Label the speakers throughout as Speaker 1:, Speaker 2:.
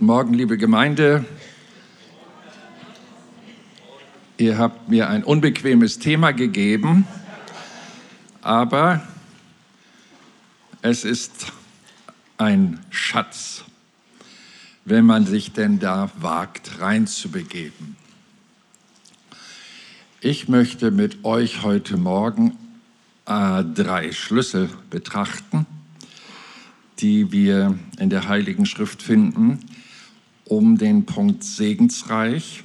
Speaker 1: Guten Morgen, liebe Gemeinde. Ihr habt mir ein unbequemes Thema gegeben, aber es ist ein Schatz, wenn man sich denn da wagt, reinzubegeben. Ich möchte mit euch heute Morgen äh, drei Schlüssel betrachten, die wir in der Heiligen Schrift finden, um den Punkt segensreich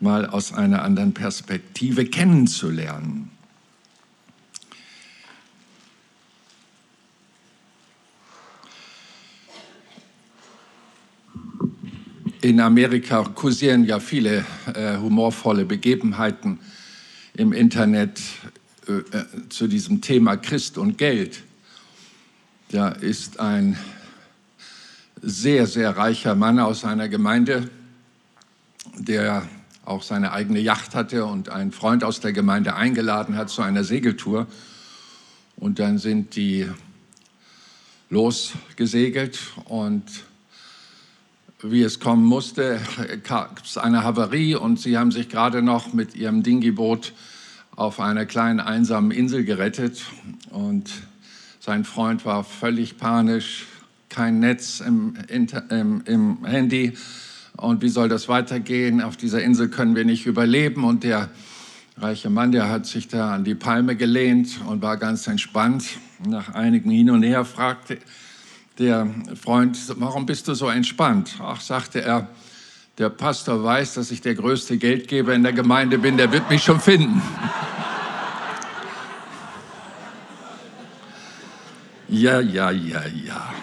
Speaker 1: mal aus einer anderen Perspektive kennenzulernen. In Amerika kursieren ja viele äh, humorvolle Begebenheiten im Internet äh, äh zu diesem Thema Christ und Geld. Da ist ein sehr, sehr reicher Mann aus einer Gemeinde, der auch seine eigene Yacht hatte und einen Freund aus der Gemeinde eingeladen hat zu einer Segeltour. Und dann sind die losgesegelt und wie es kommen musste, gab es eine Havarie und sie haben sich gerade noch mit ihrem Dingiboot auf einer kleinen einsamen Insel gerettet und sein Freund war völlig panisch, kein Netz im, im, im Handy und wie soll das weitergehen? Auf dieser Insel können wir nicht überleben. Und der reiche Mann, der hat sich da an die Palme gelehnt und war ganz entspannt. Nach einigen Hin und Her fragte der Freund, warum bist du so entspannt? Ach, sagte er, der Pastor weiß, dass ich der größte Geldgeber in der Gemeinde bin, der wird mich schon finden. ja, ja, ja, ja.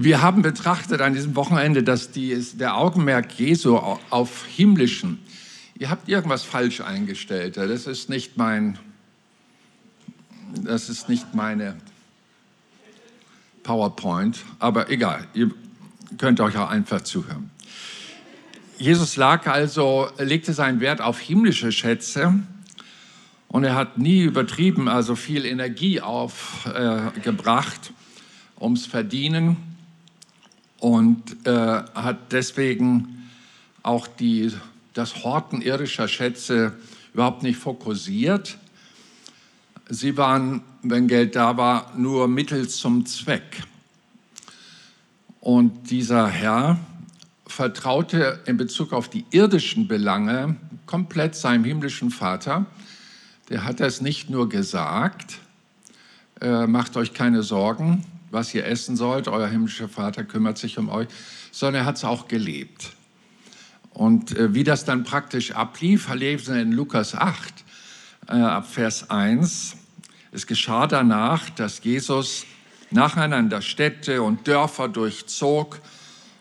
Speaker 1: Wir haben betrachtet an diesem Wochenende, dass die, der Augenmerk Jesu auf himmlischen. Ihr habt irgendwas falsch eingestellt. Das ist nicht mein, das ist nicht meine PowerPoint, aber egal. Ihr könnt euch auch einfach zuhören. Jesus lag also, legte seinen Wert auf himmlische Schätze und er hat nie übertrieben, also viel Energie aufgebracht äh, ums Verdienen und äh, hat deswegen auch die, das Horten irdischer Schätze überhaupt nicht fokussiert. Sie waren, wenn Geld da war, nur Mittel zum Zweck. Und dieser Herr vertraute in Bezug auf die irdischen Belange komplett seinem himmlischen Vater. Der hat es nicht nur gesagt, äh, macht euch keine Sorgen, was ihr essen sollt, euer himmlischer Vater kümmert sich um euch, sondern er hat es auch gelebt. Und äh, wie das dann praktisch ablief, lesen wir in Lukas 8, äh, ab Vers 1. Es geschah danach, dass Jesus nacheinander Städte und Dörfer durchzog,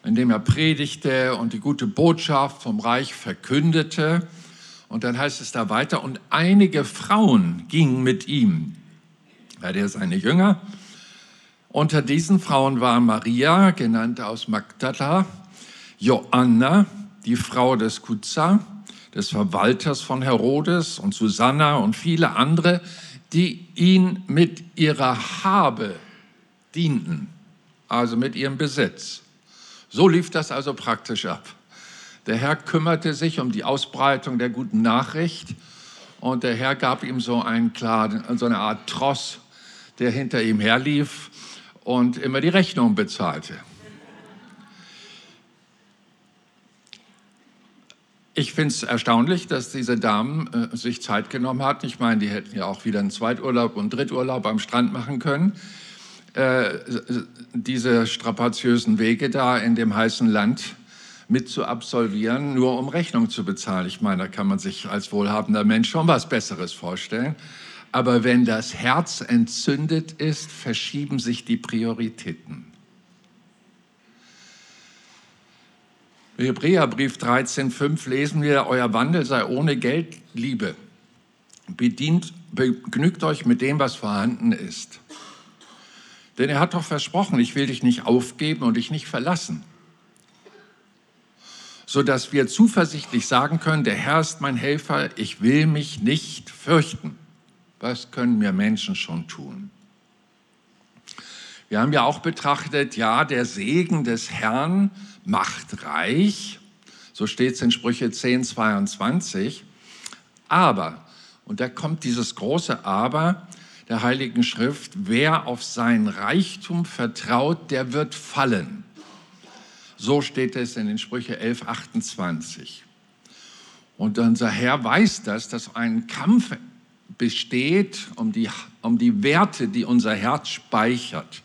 Speaker 1: indem er predigte und die gute Botschaft vom Reich verkündete. Und dann heißt es da weiter, und einige Frauen gingen mit ihm. Ja, der seine Jünger unter diesen Frauen war Maria, genannt aus Magdala, Joanna, die Frau des Kutza, des Verwalters von Herodes und Susanna und viele andere, die ihn mit ihrer Habe dienten, also mit ihrem Besitz. So lief das also praktisch ab. Der Herr kümmerte sich um die Ausbreitung der guten Nachricht und der Herr gab ihm so, einen klaren, so eine Art Tross, der hinter ihm herlief und immer die Rechnung bezahlte. Ich finde es erstaunlich, dass diese Damen äh, sich Zeit genommen hatten. Ich meine, die hätten ja auch wieder einen Zweiturlaub und Dritturlaub am Strand machen können. Äh, diese strapaziösen Wege da in dem heißen Land mit zu absolvieren, nur um Rechnung zu bezahlen. Ich meine, da kann man sich als wohlhabender Mensch schon was Besseres vorstellen. Aber wenn das Herz entzündet ist, verschieben sich die Prioritäten. Im Hebräerbrief 13,5 lesen wir, euer Wandel sei ohne Geldliebe. Bedient, begnügt euch mit dem, was vorhanden ist. Denn er hat doch versprochen, ich will dich nicht aufgeben und dich nicht verlassen. Sodass wir zuversichtlich sagen können, der Herr ist mein Helfer, ich will mich nicht fürchten. Was können mir Menschen schon tun? Wir haben ja auch betrachtet, ja, der Segen des Herrn macht reich. So steht es in Sprüche 10, 22. Aber, und da kommt dieses große Aber der Heiligen Schrift, wer auf sein Reichtum vertraut, der wird fallen. So steht es in den Sprüche 11, 28. Und unser Herr weiß das, dass ein Kampf besteht um die, um die Werte, die unser Herz speichert.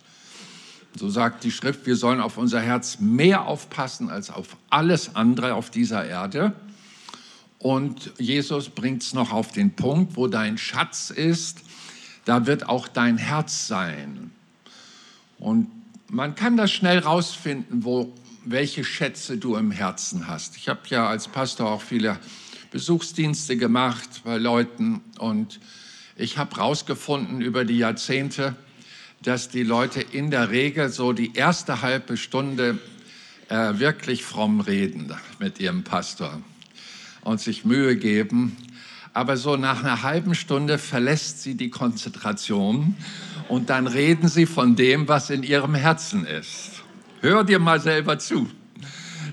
Speaker 1: So sagt die Schrift, wir sollen auf unser Herz mehr aufpassen als auf alles andere auf dieser Erde. Und Jesus bringt es noch auf den Punkt, wo dein Schatz ist, da wird auch dein Herz sein. Und man kann das schnell rausfinden, wo, welche Schätze du im Herzen hast. Ich habe ja als Pastor auch viele Besuchsdienste gemacht bei Leuten und ich habe herausgefunden über die Jahrzehnte, dass die Leute in der Regel so die erste halbe Stunde äh, wirklich fromm reden mit ihrem Pastor und sich Mühe geben. Aber so nach einer halben Stunde verlässt sie die Konzentration und dann reden sie von dem, was in ihrem Herzen ist. Hör dir mal selber zu.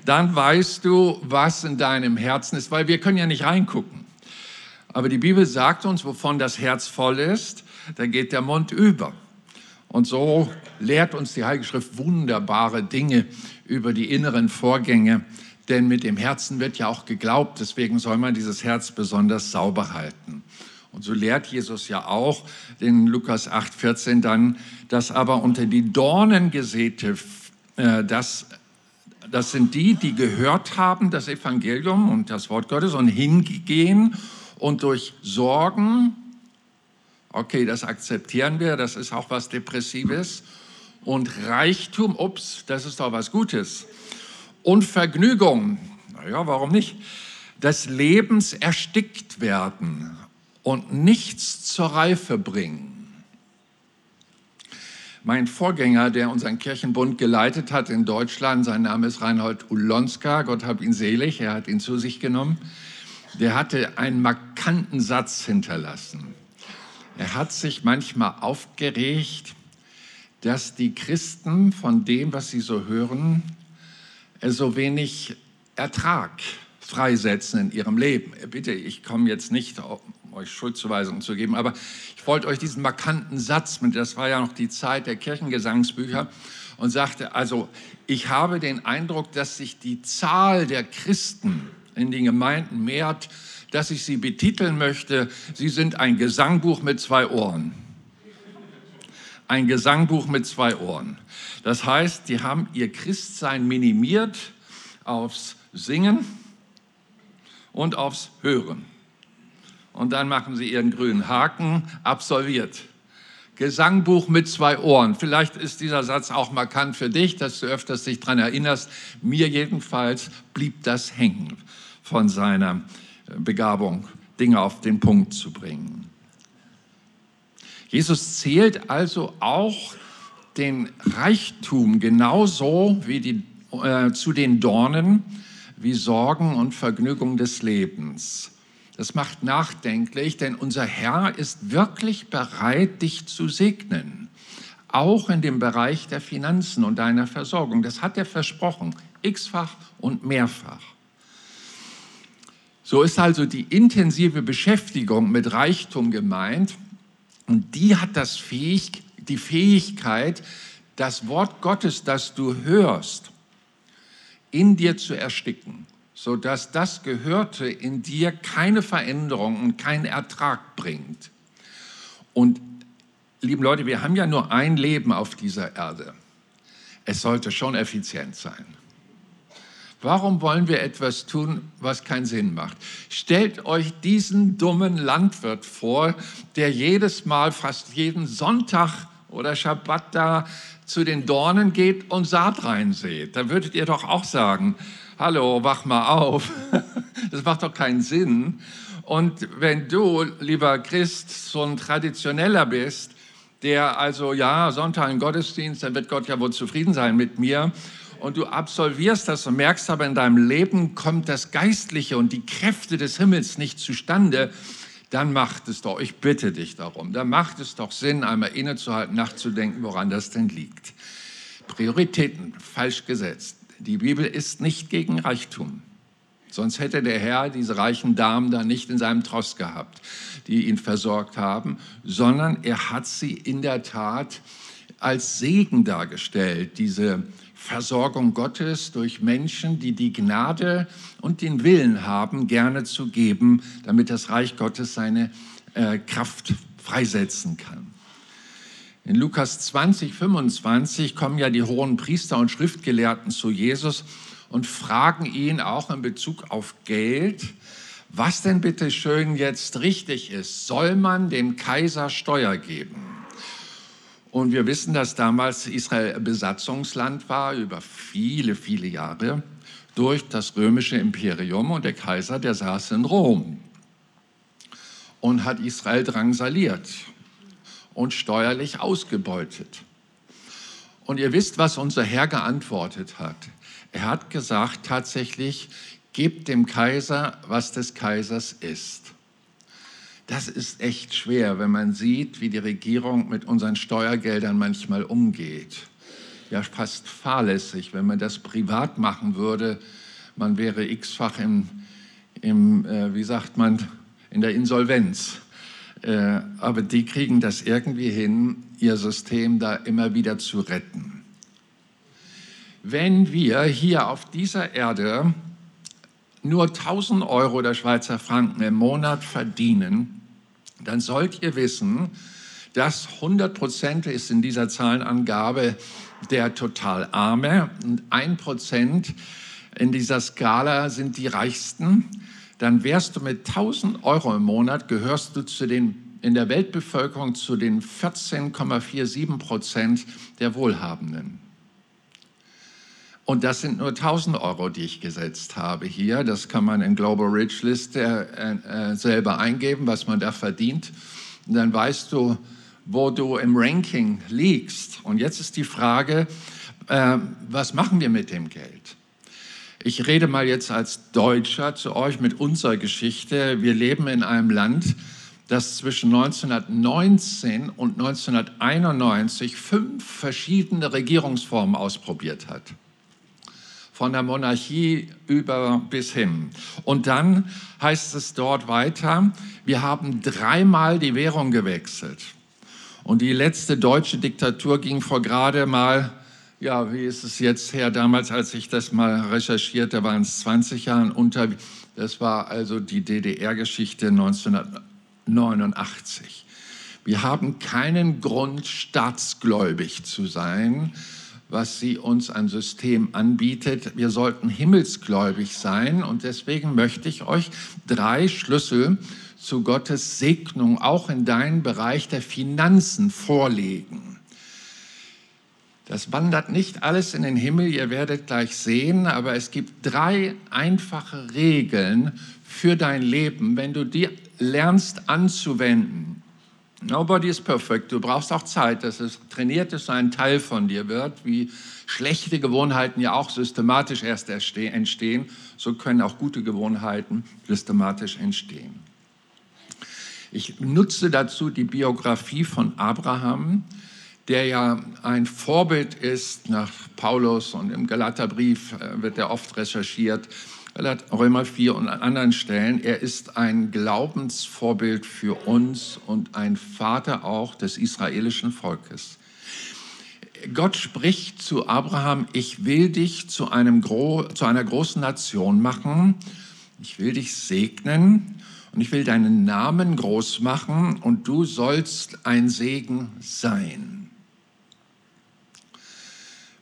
Speaker 1: Dann weißt du, was in deinem Herzen ist, weil wir können ja nicht reingucken. Aber die Bibel sagt uns, wovon das Herz voll ist, da geht der Mund über. Und so lehrt uns die Heilige Schrift wunderbare Dinge über die inneren Vorgänge, denn mit dem Herzen wird ja auch geglaubt, deswegen soll man dieses Herz besonders sauber halten. Und so lehrt Jesus ja auch in Lukas 8, 14 dann, dass aber unter die Dornen gesäte, äh, das, das sind die, die gehört haben, das Evangelium und das Wort Gottes und hingehen und durch Sorgen, Okay, das akzeptieren wir, das ist auch was Depressives. Und Reichtum, ups, das ist doch was Gutes. Und Vergnügung, naja, warum nicht? Des Lebens erstickt werden und nichts zur Reife bringen. Mein Vorgänger, der unseren Kirchenbund geleitet hat in Deutschland, sein Name ist Reinhold Ulonska, Gott hab ihn selig, er hat ihn zu sich genommen, der hatte einen markanten Satz hinterlassen. Er hat sich manchmal aufgeregt, dass die Christen von dem, was sie so hören, so wenig Ertrag freisetzen in ihrem Leben. Bitte, ich komme jetzt nicht, euch Schuldzuweisungen zu geben, aber ich wollte euch diesen markanten Satz, das war ja noch die Zeit der Kirchengesangsbücher, und sagte, also ich habe den Eindruck, dass sich die Zahl der Christen in den Gemeinden mehrt, dass ich sie betiteln möchte. Sie sind ein Gesangbuch mit zwei Ohren. Ein Gesangbuch mit zwei Ohren. Das heißt, die haben ihr Christsein minimiert aufs Singen und aufs Hören. Und dann machen sie ihren grünen Haken, absolviert. Gesangbuch mit zwei Ohren. Vielleicht ist dieser Satz auch markant für dich, dass du öfters dich daran erinnerst. Mir jedenfalls blieb das hängen von seiner Begabung, Dinge auf den Punkt zu bringen. Jesus zählt also auch den Reichtum genauso wie die, äh, zu den Dornen wie Sorgen und Vergnügung des Lebens. Das macht nachdenklich, denn unser Herr ist wirklich bereit, dich zu segnen, auch in dem Bereich der Finanzen und deiner Versorgung. Das hat er versprochen, x-fach und mehrfach. So ist also die intensive Beschäftigung mit Reichtum gemeint und die hat das Fähig, die Fähigkeit, das Wort Gottes, das du hörst, in dir zu ersticken, sodass das Gehörte in dir keine Veränderung und keinen Ertrag bringt. Und lieben Leute, wir haben ja nur ein Leben auf dieser Erde. Es sollte schon effizient sein. Warum wollen wir etwas tun, was keinen Sinn macht? Stellt euch diesen dummen Landwirt vor, der jedes Mal, fast jeden Sonntag oder Schabbat da zu den Dornen geht und Saat reinsät. Da würdet ihr doch auch sagen, hallo, wach mal auf. Das macht doch keinen Sinn. Und wenn du, lieber Christ, so ein Traditioneller bist, der also, ja, Sonntag im Gottesdienst, dann wird Gott ja wohl zufrieden sein mit mir und du absolvierst das und merkst aber in deinem Leben kommt das Geistliche und die Kräfte des Himmels nicht zustande, dann macht es doch, ich bitte dich darum, dann macht es doch Sinn, einmal innezuhalten, nachzudenken, woran das denn liegt. Prioritäten falsch gesetzt. Die Bibel ist nicht gegen Reichtum. Sonst hätte der Herr diese reichen Damen da nicht in seinem Tross gehabt, die ihn versorgt haben, sondern er hat sie in der Tat als Segen dargestellt, diese Versorgung Gottes durch Menschen, die die Gnade und den Willen haben, gerne zu geben, damit das Reich Gottes seine äh, Kraft freisetzen kann. In Lukas 20, 25 kommen ja die hohen Priester und Schriftgelehrten zu Jesus und fragen ihn auch in Bezug auf Geld, was denn bitte schön jetzt richtig ist. Soll man dem Kaiser Steuer geben? Und wir wissen, dass damals Israel Besatzungsland war über viele, viele Jahre durch das römische Imperium und der Kaiser, der saß in Rom und hat Israel drangsaliert und steuerlich ausgebeutet. Und ihr wisst, was unser Herr geantwortet hat. Er hat gesagt tatsächlich, gebt dem Kaiser, was des Kaisers ist. Das ist echt schwer, wenn man sieht, wie die Regierung mit unseren Steuergeldern manchmal umgeht. Ja, fast fahrlässig, wenn man das privat machen würde. Man wäre x-fach im, im äh, wie sagt man, in der Insolvenz. Äh, aber die kriegen das irgendwie hin, ihr System da immer wieder zu retten. Wenn wir hier auf dieser Erde nur 1000 Euro oder Schweizer Franken im Monat verdienen, dann sollt ihr wissen, dass 100 Prozent ist in dieser Zahlenangabe der total Arme und ein Prozent in dieser Skala sind die Reichsten. Dann wärst du mit 1000 Euro im Monat, gehörst du zu den, in der Weltbevölkerung zu den 14,47 Prozent der Wohlhabenden. Und das sind nur 1000 Euro, die ich gesetzt habe hier. Das kann man in Global Rich Liste äh, äh, selber eingeben, was man da verdient. Und dann weißt du, wo du im Ranking liegst. Und jetzt ist die Frage, äh, was machen wir mit dem Geld? Ich rede mal jetzt als Deutscher zu euch mit unserer Geschichte. Wir leben in einem Land, das zwischen 1919 und 1991 fünf verschiedene Regierungsformen ausprobiert hat von der Monarchie über bis hin. Und dann heißt es dort weiter, wir haben dreimal die Währung gewechselt. Und die letzte deutsche Diktatur ging vor gerade mal, ja, wie ist es jetzt her, damals, als ich das mal recherchierte, waren es 20 Jahren unter. Das war also die DDR-Geschichte 1989. Wir haben keinen Grund, staatsgläubig zu sein was sie uns an System anbietet. Wir sollten himmelsgläubig sein und deswegen möchte ich euch drei Schlüssel zu Gottes Segnung auch in deinen Bereich der Finanzen vorlegen. Das wandert nicht alles in den Himmel, ihr werdet gleich sehen, aber es gibt drei einfache Regeln für dein Leben, wenn du die lernst anzuwenden Nobody is perfect. Du brauchst auch Zeit, dass es trainiert ist, ein Teil von dir wird, wie schlechte Gewohnheiten ja auch systematisch erst entstehen, so können auch gute Gewohnheiten systematisch entstehen. Ich nutze dazu die Biografie von Abraham, der ja ein Vorbild ist nach Paulus und im Galaterbrief äh, wird er oft recherchiert Römer 4 und an anderen Stellen. Er ist ein Glaubensvorbild für uns und ein Vater auch des israelischen Volkes. Gott spricht zu Abraham, ich will dich zu, einem zu einer großen Nation machen, ich will dich segnen und ich will deinen Namen groß machen und du sollst ein Segen sein.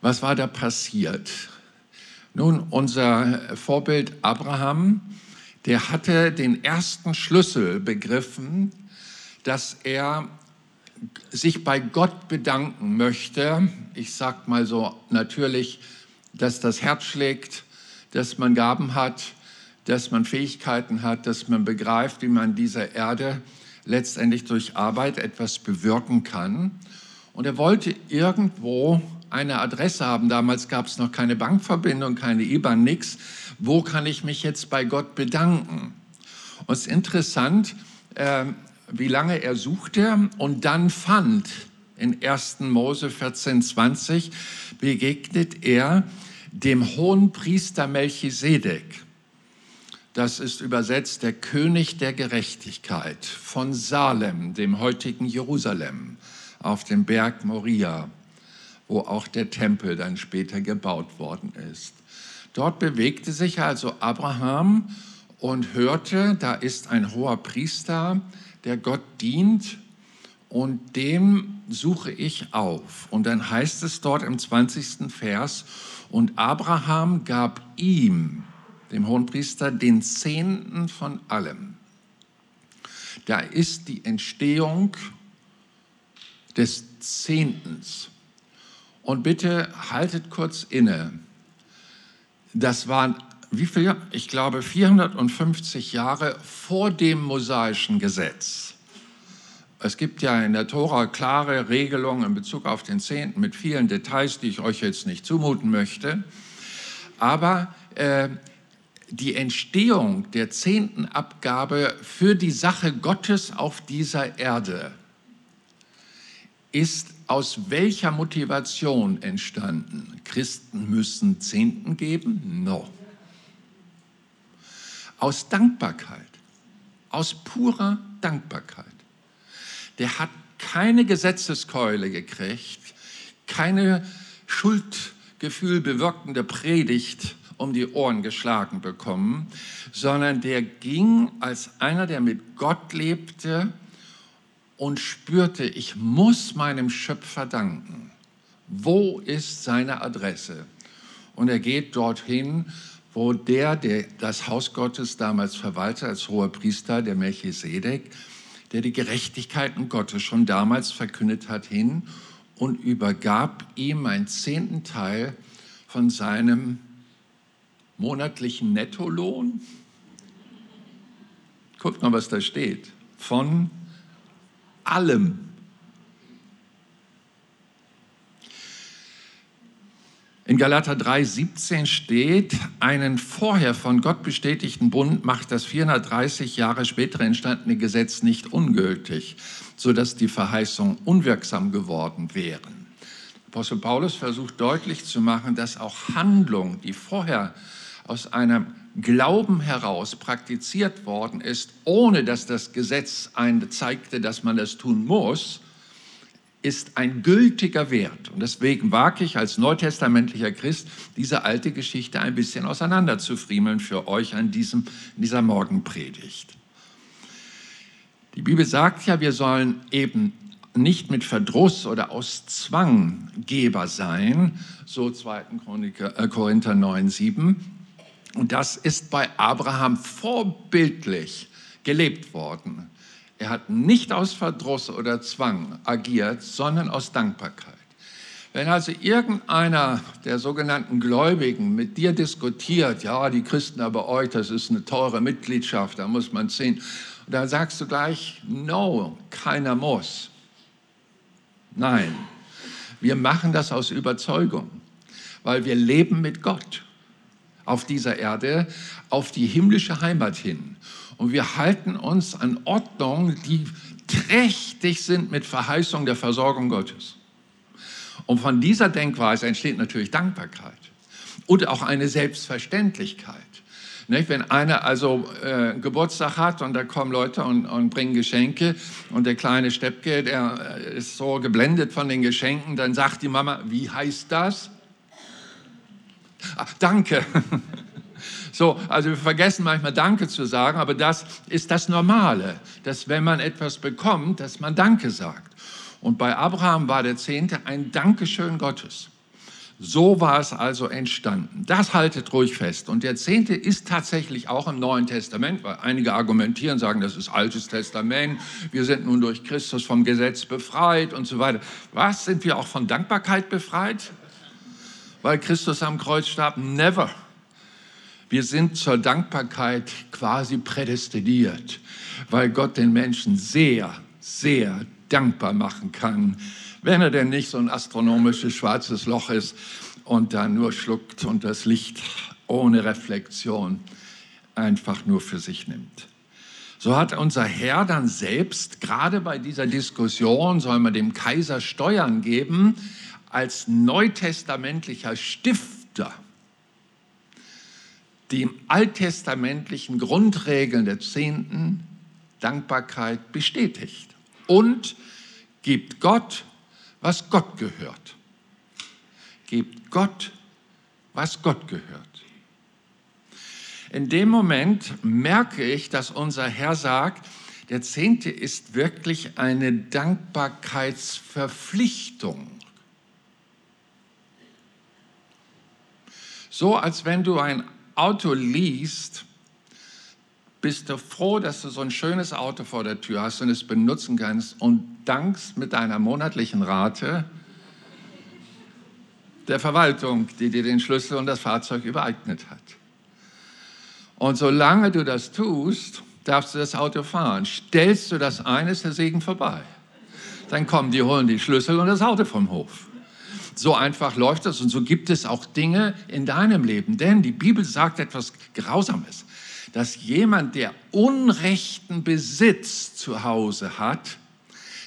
Speaker 1: Was war da passiert? Nun, unser Vorbild Abraham, der hatte den ersten Schlüssel begriffen, dass er sich bei Gott bedanken möchte. Ich sage mal so natürlich, dass das Herz schlägt, dass man Gaben hat, dass man Fähigkeiten hat, dass man begreift, wie man dieser Erde letztendlich durch Arbeit etwas bewirken kann. Und er wollte irgendwo eine Adresse haben. Damals gab es noch keine Bankverbindung, keine IBAN, nichts. Wo kann ich mich jetzt bei Gott bedanken? Und es ist interessant, äh, wie lange er suchte und dann fand, in 1. Mose 14, 20, begegnet er dem hohen Priester Melchisedek. Das ist übersetzt der König der Gerechtigkeit von Salem, dem heutigen Jerusalem, auf dem Berg Moria, wo auch der Tempel dann später gebaut worden ist. Dort bewegte sich also Abraham und hörte, da ist ein hoher Priester, der Gott dient und dem suche ich auf. Und dann heißt es dort im 20. Vers, und Abraham gab ihm, dem Hohenpriester, den Zehnten von allem. Da ist die Entstehung des Zehntens. Und bitte haltet kurz inne. Das waren wie viel? Ich glaube 450 Jahre vor dem mosaischen Gesetz. Es gibt ja in der Tora klare Regelungen in Bezug auf den Zehnten mit vielen Details, die ich euch jetzt nicht zumuten möchte. Aber äh, die Entstehung der Zehntenabgabe für die Sache Gottes auf dieser Erde ist aus welcher Motivation entstanden? Christen müssen Zehnten geben? No. Aus Dankbarkeit, aus purer Dankbarkeit der hat keine Gesetzeskeule gekriegt, keine Schuldgefühl bewirkende Predigt um die Ohren geschlagen bekommen, sondern der ging als einer, der mit Gott lebte und spürte, ich muss meinem Schöpfer danken. Wo ist seine Adresse? Und er geht dorthin, wo der, der das Haus Gottes damals verwaltet als hoher Priester, der Melchisedek, der die Gerechtigkeiten Gottes schon damals verkündet hat, hin und übergab ihm einen zehnten Teil von seinem monatlichen Nettolohn. Guckt mal, was da steht. Von allem. In Galater 3,17 steht, einen vorher von Gott bestätigten Bund macht das 430 Jahre später entstandene Gesetz nicht ungültig, sodass die Verheißungen unwirksam geworden wären. Apostel Paulus versucht deutlich zu machen, dass auch Handlung, die vorher aus einem Glauben heraus praktiziert worden ist, ohne dass das Gesetz einen zeigte, dass man das tun muss, ist ein gültiger Wert. Und deswegen wage ich als neutestamentlicher Christ, diese alte Geschichte ein bisschen auseinanderzufriemeln für euch an diesem, in dieser Morgenpredigt. Die Bibel sagt ja, wir sollen eben nicht mit Verdruss oder aus Zwang Geber sein, so 2. Chroniker, äh, Korinther 9, 7. Und das ist bei Abraham vorbildlich gelebt worden. Er hat nicht aus Verdruss oder Zwang agiert, sondern aus Dankbarkeit. Wenn also irgendeiner der sogenannten Gläubigen mit dir diskutiert, ja, die Christen aber euch, das ist eine teure Mitgliedschaft, da muss man ziehen, dann sagst du gleich, no, keiner muss. Nein, wir machen das aus Überzeugung, weil wir leben mit Gott auf dieser Erde, auf die himmlische Heimat hin. Und wir halten uns an Ordnungen, die trächtig sind mit Verheißung der Versorgung Gottes. Und von dieser Denkweise entsteht natürlich Dankbarkeit und auch eine Selbstverständlichkeit. Nicht? Wenn einer also äh, Geburtstag hat und da kommen Leute und, und, bringen Geschenke und der kleine Steppke, der äh, ist so geblendet von den Geschenken, dann sagt die Mama, wie heißt das? Ach, danke. So, also wir vergessen manchmal Danke zu sagen, aber das ist das Normale, dass wenn man etwas bekommt, dass man Danke sagt. Und bei Abraham war der Zehnte ein Dankeschön Gottes. So war es also entstanden. Das haltet ruhig fest. Und der Zehnte ist tatsächlich auch im Neuen Testament, weil einige argumentieren, sagen, das ist Altes Testament, wir sind nun durch Christus vom Gesetz befreit und so weiter. Was, sind wir auch von Dankbarkeit befreit? Weil Christus am Kreuz starb? Never. Wir sind zur Dankbarkeit quasi prädestiniert, weil Gott den Menschen sehr, sehr dankbar machen kann, wenn er denn nicht so ein astronomisches schwarzes Loch ist und dann nur schluckt und das Licht ohne Reflexion einfach nur für sich nimmt. So hat unser Herr dann selbst, gerade bei dieser Diskussion, soll man dem Kaiser Steuern geben, als neutestamentlicher Stifter die alttestamentlichen Grundregeln der Zehnten Dankbarkeit bestätigt und gibt Gott, was Gott gehört. Gibt Gott, was Gott gehört. In dem Moment merke ich, dass unser Herr sagt, der Zehnte ist wirklich eine Dankbarkeitsverpflichtung. So als wenn du ein Auto liest, bist du froh, dass du so ein schönes Auto vor der Tür hast und es benutzen kannst und dankst mit deiner monatlichen Rate der Verwaltung, die dir den Schlüssel und das Fahrzeug übereignet hat. Und solange du das tust, darfst du das Auto fahren. Stellst du das ein, ist der Segen vorbei. Dann kommen die, holen die Schlüssel und das Auto vom Hof. So einfach läuft das und so gibt es auch Dinge in deinem Leben. Denn die Bibel sagt etwas Grausames, dass jemand, der unrechten Besitz zu Hause hat,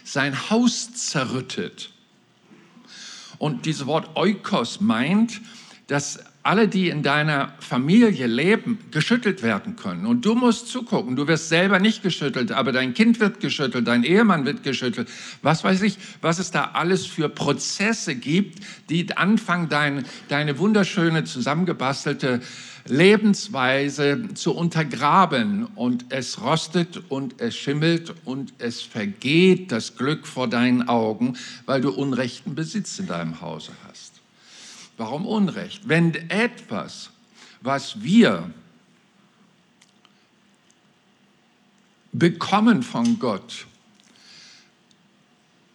Speaker 1: sein Haus zerrüttet. Und dieses Wort Oikos meint, dass alle, die in deiner Familie leben, geschüttelt werden können. Und du musst zugucken. Du wirst selber nicht geschüttelt, aber dein Kind wird geschüttelt, dein Ehemann wird geschüttelt. Was weiß ich, was es da alles für Prozesse gibt, die anfangen, dein, deine wunderschöne zusammengebastelte Lebensweise zu untergraben. Und es rostet und es schimmelt und es vergeht das Glück vor deinen Augen, weil du unrechten Besitz in deinem Hause hast. Warum Unrecht? Wenn etwas, was wir bekommen von Gott,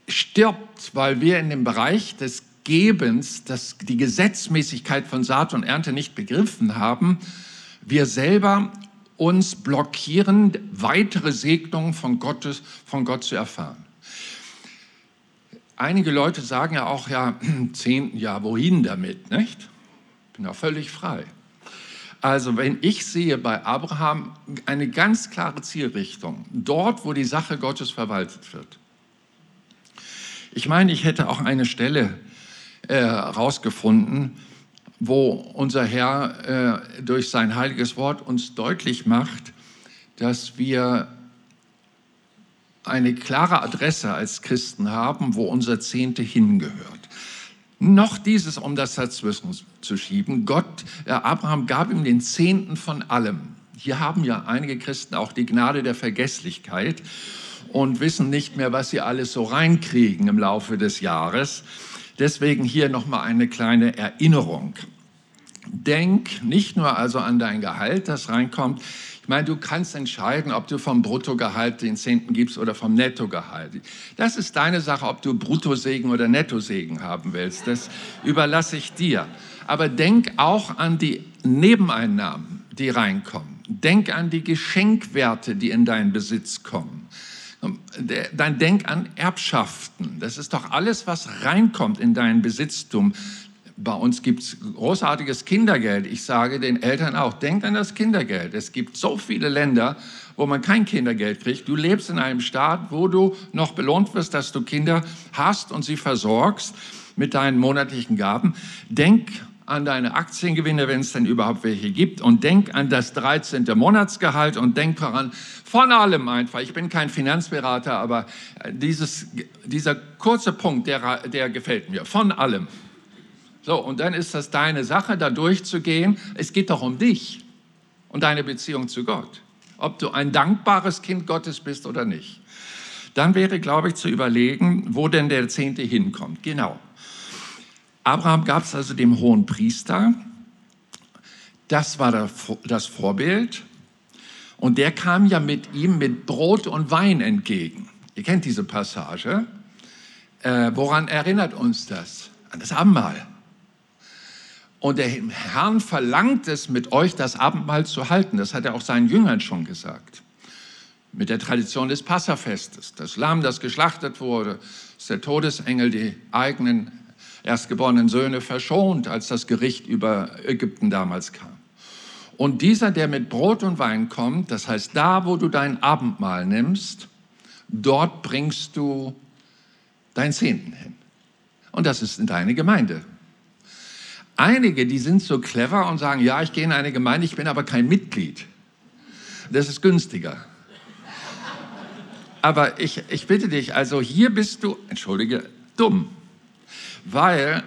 Speaker 1: stirbt, weil wir in dem Bereich des Gebens das, die Gesetzmäßigkeit von Saat und Ernte nicht begriffen haben, wir selber uns blockieren, weitere Segnungen von, Gottes, von Gott zu erfahren. Einige Leute sagen ja auch, ja, Zehnten, ja, wohin damit, nicht? Bin auch völlig frei. Also wenn ich sehe bei Abraham eine ganz klare Zielrichtung, dort, wo die Sache Gottes verwaltet wird. Ich meine, ich hätte auch eine Stelle äh, wo unser Herr äh, durch sein heiliges Wort uns deutlich macht, dass wir eine klare Adresse als Christen haben, wo unser Zehnte hingehört. Noch dieses, um das dazwischen zu schieben. Gott, äh, Abraham gab ihm den Zehnten von allem. Hier haben ja einige Christen auch die Gnade der Vergesslichkeit und wissen nicht mehr, was sie alles so reinkriegen im Laufe des Jahres. Deswegen hier nochmal eine kleine Erinnerung. Denk nicht nur also an dein Gehalt, das reinkommt, ich meine, du kannst entscheiden, ob du vom Bruttogehalt den Zehnten gibst oder vom Nettogehalt. Das ist deine Sache, ob du Bruttosegen oder Nettosegen haben willst. Das überlasse ich dir. Aber denk auch an die Nebeneinnahmen, die reinkommen. Denk an die Geschenkwerte, die in deinen Besitz kommen. Dann denk an Erbschaften. Das ist doch alles, was reinkommt in deinen Besitztum. Bei uns gibt es großartiges Kindergeld. Ich sage den Eltern auch, denkt an das Kindergeld. Es gibt so viele Länder, wo man kein Kindergeld kriegt. Du lebst in einem Staat, wo du noch belohnt wirst, dass du Kinder hast und sie versorgst mit deinen monatlichen Gaben. Denk an deine Aktiengewinne, wenn es denn überhaupt welche gibt. Und denk an das 13. Monatsgehalt und denk daran, von allem einfach. Ich bin kein Finanzberater, aber dieses, dieser kurze Punkt, der, der gefällt mir. Von allem. So, und dann ist das deine Sache, da durchzugehen. Es geht doch um dich und deine Beziehung zu Gott. Ob du ein dankbares Kind Gottes bist oder nicht. Dann wäre, glaube ich, zu überlegen, wo denn der Zehnte hinkommt. Genau. Abraham gab es also dem hohen Priester. Das war das Vorbild. Und der kam ja mit ihm mit Brot und Wein entgegen. Ihr kennt diese Passage. Äh, woran erinnert uns das? An das Abendmahl. Und der Herrn verlangt es, mit euch das Abendmahl zu halten. Das hat er auch seinen Jüngern schon gesagt. Mit der Tradition des Passafestes. Das Lamm, das geschlachtet wurde, dass der Todesengel die eigenen erstgeborenen Söhne verschont, als das Gericht über Ägypten damals kam. Und dieser, der mit Brot und Wein kommt, das heißt, da, wo du dein Abendmahl nimmst, dort bringst du dein Zehnten hin. Und das ist in deine Gemeinde. Einige, die sind so clever und sagen, ja, ich gehe in eine Gemeinde, ich bin aber kein Mitglied. Das ist günstiger. Aber ich, ich bitte dich, also hier bist du, entschuldige, dumm. Weil,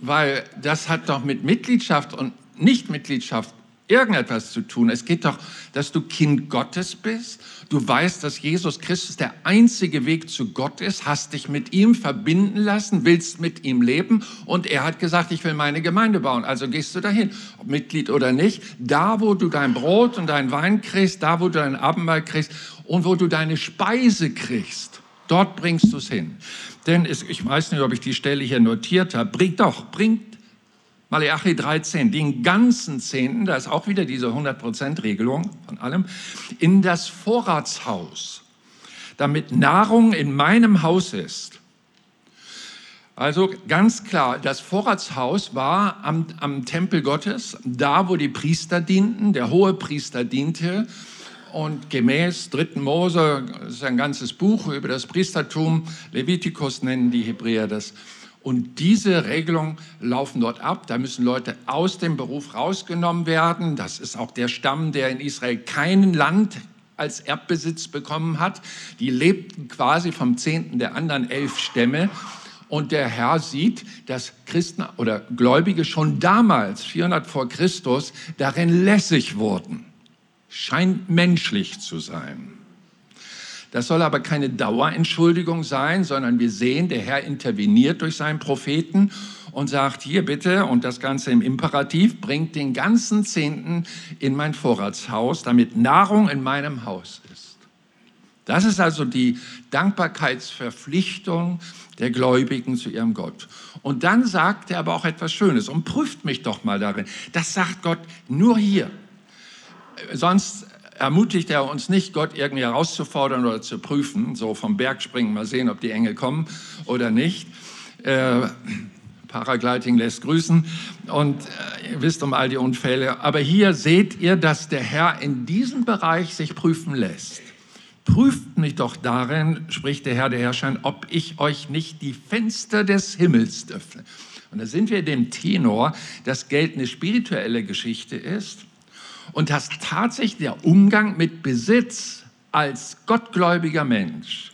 Speaker 1: weil das hat doch mit Mitgliedschaft und Nichtmitgliedschaft irgendetwas zu tun. Es geht doch, dass du Kind Gottes bist. Du weißt, dass Jesus Christus der einzige Weg zu Gott ist, hast dich mit ihm verbinden lassen, willst mit ihm leben und er hat gesagt, ich will meine Gemeinde bauen. Also gehst du dahin, ob Mitglied oder nicht. Da, wo du dein Brot und dein Wein kriegst, da, wo du dein Abendmahl kriegst und wo du deine Speise kriegst, dort bringst du es hin. Denn es, ich weiß nicht, ob ich die Stelle hier notiert habe. Bringt doch, bringt Malachi 13, den ganzen Zehnten, da ist auch wieder diese 100%-Regelung von allem, in das Vorratshaus, damit Nahrung in meinem Haus ist. Also ganz klar, das Vorratshaus war am, am Tempel Gottes, da wo die Priester dienten, der hohe Priester diente. Und gemäß 3. Mose, das ist ein ganzes Buch über das Priestertum, Levitikus nennen die Hebräer das, und diese Regelungen laufen dort ab. Da müssen Leute aus dem Beruf rausgenommen werden. Das ist auch der Stamm, der in Israel kein Land als Erbbesitz bekommen hat. Die lebten quasi vom Zehnten der anderen elf Stämme. Und der Herr sieht, dass Christen oder Gläubige schon damals, 400 vor Christus, darin lässig wurden. Scheint menschlich zu sein. Das soll aber keine Dauerentschuldigung sein, sondern wir sehen, der Herr interveniert durch seinen Propheten und sagt, hier bitte, und das Ganze im Imperativ, bringt den ganzen Zehnten in mein Vorratshaus, damit Nahrung in meinem Haus ist. Das ist also die Dankbarkeitsverpflichtung der Gläubigen zu ihrem Gott. Und dann sagt er aber auch etwas Schönes und prüft mich doch mal darin. Das sagt Gott nur hier. Sonst ermutigt er uns nicht, Gott irgendwie herauszufordern oder zu prüfen, so vom Berg springen, mal sehen, ob die Engel kommen oder nicht. Äh, Paragliding lässt grüßen und äh, ihr wisst um all die Unfälle. Aber hier seht ihr, dass der Herr in diesem Bereich sich prüfen lässt. Prüft mich doch darin, spricht der Herr der Herrscher, ob ich euch nicht die Fenster des Himmels öffne. Und da sind wir dem Tenor, dass Geld eine spirituelle Geschichte ist und dass tatsächlich der Umgang mit Besitz als gottgläubiger Mensch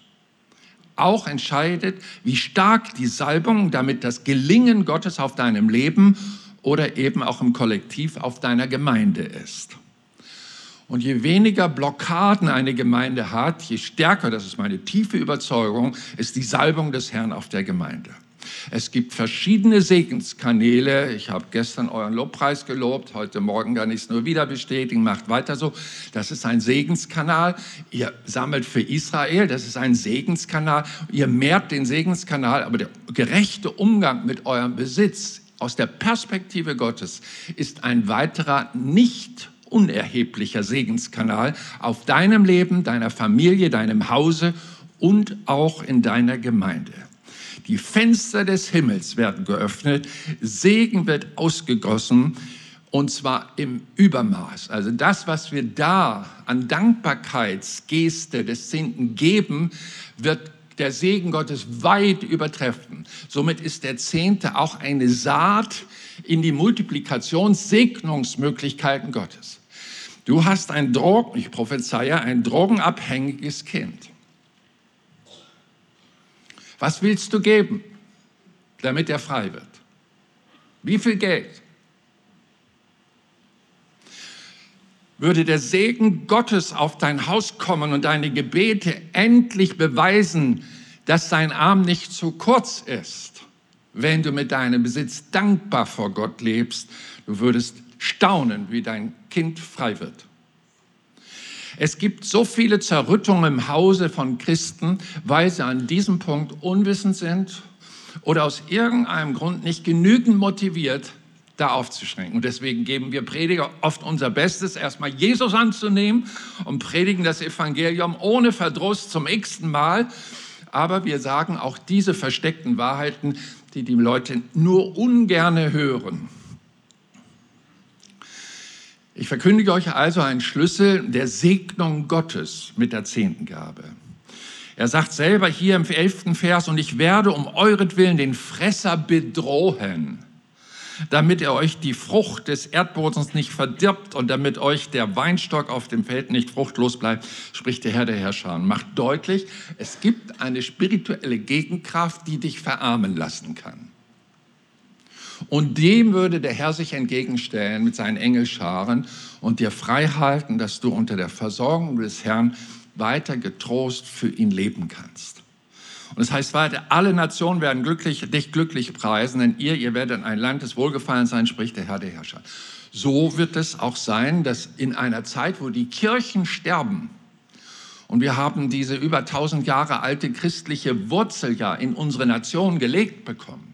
Speaker 1: auch entscheidet, wie stark die Salbung, damit das Gelingen Gottes auf deinem Leben oder eben auch im Kollektiv auf deiner Gemeinde ist. Und je weniger Blockaden eine Gemeinde hat, je stärker, das ist meine tiefe Überzeugung, ist die Salbung des Herrn auf der Gemeinde. Es gibt verschiedene Segenskanäle. Ich habe gestern euren Lobpreis gelobt, heute Morgen kann ich es nur wieder bestätigen. Macht weiter so. Das ist ein Segenskanal. Ihr sammelt für Israel, das ist ein Segenskanal. Ihr mehrt den Segenskanal, aber der gerechte Umgang mit eurem Besitz aus der Perspektive Gottes ist ein weiterer nicht unerheblicher Segenskanal auf deinem Leben, deiner Familie, deinem Hause und auch in deiner Gemeinde. Die Fenster des Himmels werden geöffnet, Segen wird ausgegossen und zwar im Übermaß. Also das, was wir da an Dankbarkeitsgeste des Zehnten geben, wird der Segen Gottes weit übertreffen. Somit ist der Zehnte auch eine Saat in die Multiplikationssegnungsmöglichkeiten Gottes. Du hast ein Drogen, ich prophezeie, ein drogenabhängiges Kind. Was willst du geben, damit er frei wird? Wie viel Geld? Würde der Segen Gottes auf dein Haus kommen und deine Gebete endlich beweisen, dass dein Arm nicht zu kurz ist, wenn du mit deinem Besitz dankbar vor Gott lebst, du würdest staunen, wie dein Kind frei wird. Es gibt so viele Zerrüttungen im Hause von Christen, weil sie an diesem Punkt unwissend sind oder aus irgendeinem Grund nicht genügend motiviert, da aufzuschränken. Und deswegen geben wir Prediger oft unser Bestes, erstmal Jesus anzunehmen und predigen das Evangelium ohne Verdruss zum x-ten Mal. Aber wir sagen auch diese versteckten Wahrheiten, die die Leute nur ungerne hören. Ich verkündige euch also einen Schlüssel der Segnung Gottes mit der Zehntengabe. Er sagt selber hier im elften Vers, und ich werde um euretwillen den Fresser bedrohen, damit er euch die Frucht des Erdbodens nicht verdirbt und damit euch der Weinstock auf dem Feld nicht fruchtlos bleibt, spricht der Herr der Herrscher und macht deutlich, es gibt eine spirituelle Gegenkraft, die dich verarmen lassen kann. Und dem würde der Herr sich entgegenstellen mit seinen Engelscharen und dir frei halten, dass du unter der Versorgung des Herrn weiter getrost für ihn leben kannst. Und es das heißt weiter, alle Nationen werden glücklich, dich glücklich preisen, denn ihr, ihr werdet ein Land des Wohlgefallens sein, spricht der Herr der Herrscher. So wird es auch sein, dass in einer Zeit, wo die Kirchen sterben, und wir haben diese über 1000 Jahre alte christliche Wurzel ja in unsere Nation gelegt bekommen,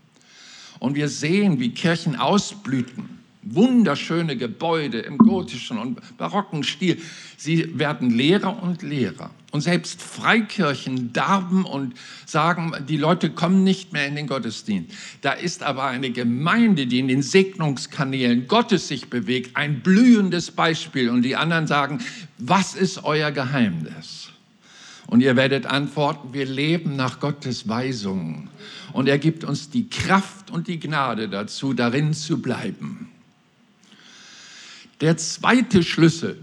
Speaker 1: und wir sehen, wie Kirchen ausblühten. Wunderschöne Gebäude im gotischen und barocken Stil. Sie werden Lehrer und Lehrer. Und selbst Freikirchen darben und sagen, die Leute kommen nicht mehr in den Gottesdienst. Da ist aber eine Gemeinde, die in den Segnungskanälen Gottes sich bewegt, ein blühendes Beispiel. Und die anderen sagen, was ist euer Geheimnis? Und ihr werdet antworten, wir leben nach Gottes Weisungen. Und er gibt uns die Kraft und die Gnade dazu, darin zu bleiben. Der zweite Schlüssel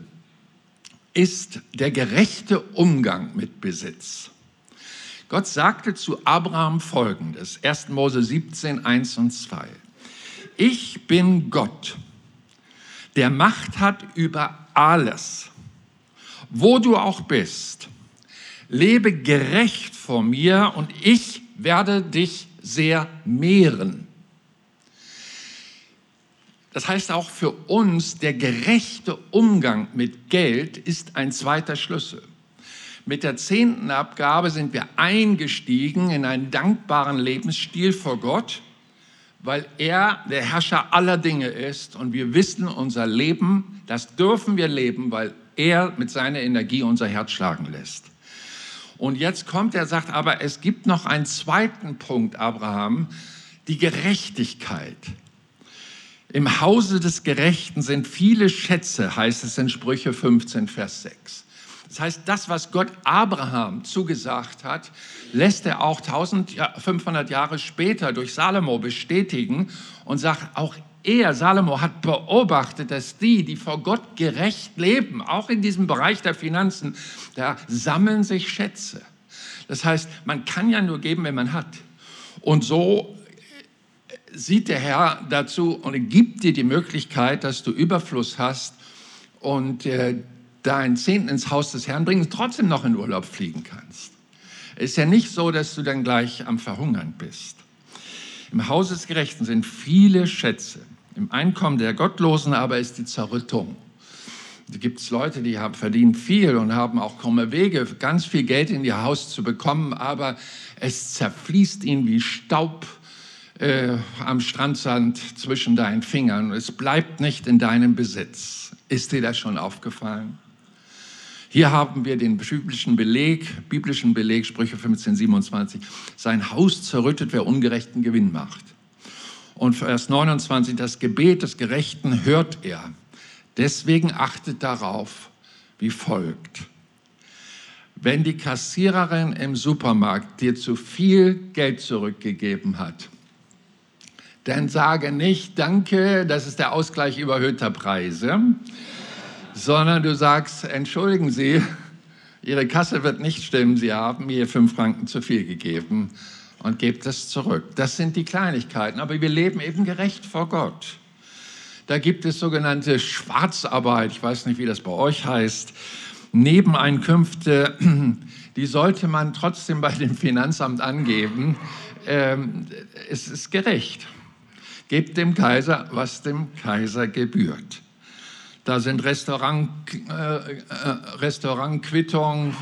Speaker 1: ist der gerechte Umgang mit Besitz. Gott sagte zu Abraham folgendes, 1. Mose 17, 1 und 2. Ich bin Gott, der Macht hat über alles, wo du auch bist. Lebe gerecht vor mir und ich werde dich sehr mehren. Das heißt auch für uns, der gerechte Umgang mit Geld ist ein zweiter Schlüssel. Mit der zehnten Abgabe sind wir eingestiegen in einen dankbaren Lebensstil vor Gott, weil er der Herrscher aller Dinge ist und wir wissen, unser Leben, das dürfen wir leben, weil er mit seiner Energie unser Herz schlagen lässt. Und jetzt kommt er, sagt aber, es gibt noch einen zweiten Punkt, Abraham, die Gerechtigkeit. Im Hause des Gerechten sind viele Schätze, heißt es in Sprüche 15, Vers 6. Das heißt, das, was Gott Abraham zugesagt hat, lässt er auch 1500 Jahre später durch Salomo bestätigen und sagt, auch er, Salomo, hat beobachtet, dass die, die vor Gott gerecht leben, auch in diesem Bereich der Finanzen, da sammeln sich Schätze. Das heißt, man kann ja nur geben, wenn man hat. Und so sieht der Herr dazu und gibt dir die Möglichkeit, dass du Überfluss hast und äh, deinen Zehnten ins Haus des Herrn bringen, trotzdem noch in Urlaub fliegen kannst. Es ist ja nicht so, dass du dann gleich am Verhungern bist. Im Haus des Gerechten sind viele Schätze. Im Einkommen der Gottlosen aber ist die Zerrüttung. Da gibt es Leute, die haben, verdienen viel und haben auch krumme Wege, ganz viel Geld in ihr Haus zu bekommen, aber es zerfließt ihnen wie Staub äh, am Strandsand zwischen deinen Fingern. Es bleibt nicht in deinem Besitz. Ist dir das schon aufgefallen? Hier haben wir den biblischen Beleg, biblischen Beleg, Sprüche 15, 27. Sein Haus zerrüttet, wer ungerechten Gewinn macht. Und Vers 29, das Gebet des Gerechten hört er. Deswegen achtet darauf wie folgt. Wenn die Kassiererin im Supermarkt dir zu viel Geld zurückgegeben hat, dann sage nicht, danke, das ist der Ausgleich überhöhter Preise, sondern du sagst, entschuldigen Sie, Ihre Kasse wird nicht stimmen, Sie haben mir fünf Franken zu viel gegeben und gebt es zurück. Das sind die Kleinigkeiten, aber wir leben eben gerecht vor Gott. Da gibt es sogenannte Schwarzarbeit, ich weiß nicht, wie das bei euch heißt, Nebeneinkünfte, die sollte man trotzdem bei dem Finanzamt angeben. Ähm, es ist gerecht. Gebt dem Kaiser, was dem Kaiser gebührt. Da sind Restaurant, äh, äh, Restaurantquittungen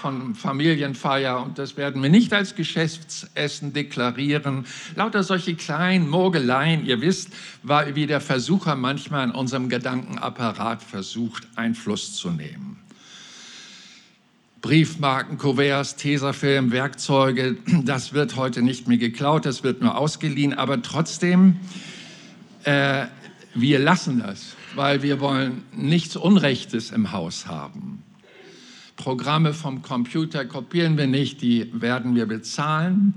Speaker 1: von Familienfeier und das werden wir nicht als Geschäftsessen deklarieren. Lauter solche kleinen Mogeleien, ihr wisst, wie der Versucher manchmal in unserem Gedankenapparat versucht, Einfluss zu nehmen. Briefmarken, Kuverts, Tesafilm, Werkzeuge, das wird heute nicht mehr geklaut, das wird nur ausgeliehen, aber trotzdem, äh, wir lassen das weil wir wollen nichts Unrechtes im Haus haben. Programme vom Computer kopieren wir nicht, die werden wir bezahlen.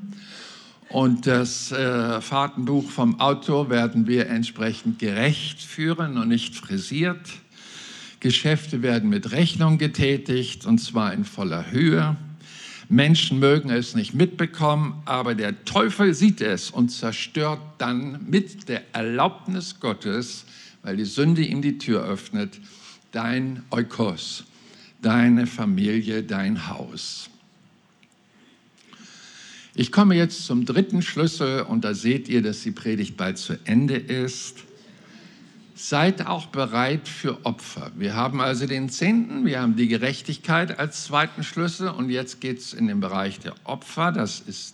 Speaker 1: Und das äh, Fahrtenbuch vom Auto werden wir entsprechend gerecht führen und nicht frisiert. Geschäfte werden mit Rechnung getätigt und zwar in voller Höhe. Menschen mögen es nicht mitbekommen, aber der Teufel sieht es und zerstört dann mit der Erlaubnis Gottes, weil die Sünde ihm die Tür öffnet, dein Eukos, deine Familie, dein Haus. Ich komme jetzt zum dritten Schlüssel und da seht ihr, dass die Predigt bald zu Ende ist. Seid auch bereit für Opfer. Wir haben also den Zehnten, wir haben die Gerechtigkeit als zweiten Schlüssel und jetzt geht es in den Bereich der Opfer. Das ist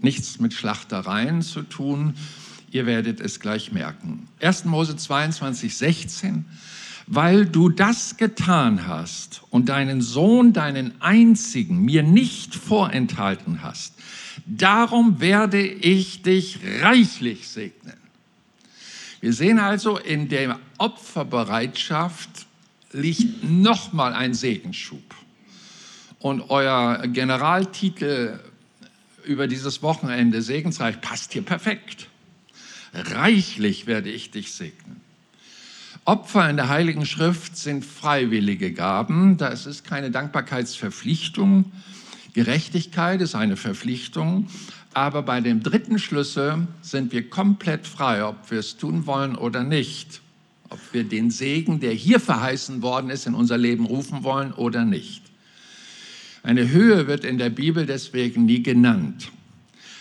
Speaker 1: nichts mit Schlachtereien zu tun. Ihr werdet es gleich merken. 1. Mose 22, 16. Weil du das getan hast und deinen Sohn, deinen einzigen, mir nicht vorenthalten hast, darum werde ich dich reichlich segnen. Wir sehen also, in der Opferbereitschaft liegt nochmal ein Segenschub. Und euer Generaltitel über dieses Wochenende, Segensreich, passt hier perfekt. Reichlich werde ich dich segnen. Opfer in der Heiligen Schrift sind freiwillige Gaben. Da ist es keine Dankbarkeitsverpflichtung. Gerechtigkeit ist eine Verpflichtung. Aber bei dem dritten Schlüssel sind wir komplett frei, ob wir es tun wollen oder nicht. Ob wir den Segen, der hier verheißen worden ist, in unser Leben rufen wollen oder nicht. Eine Höhe wird in der Bibel deswegen nie genannt.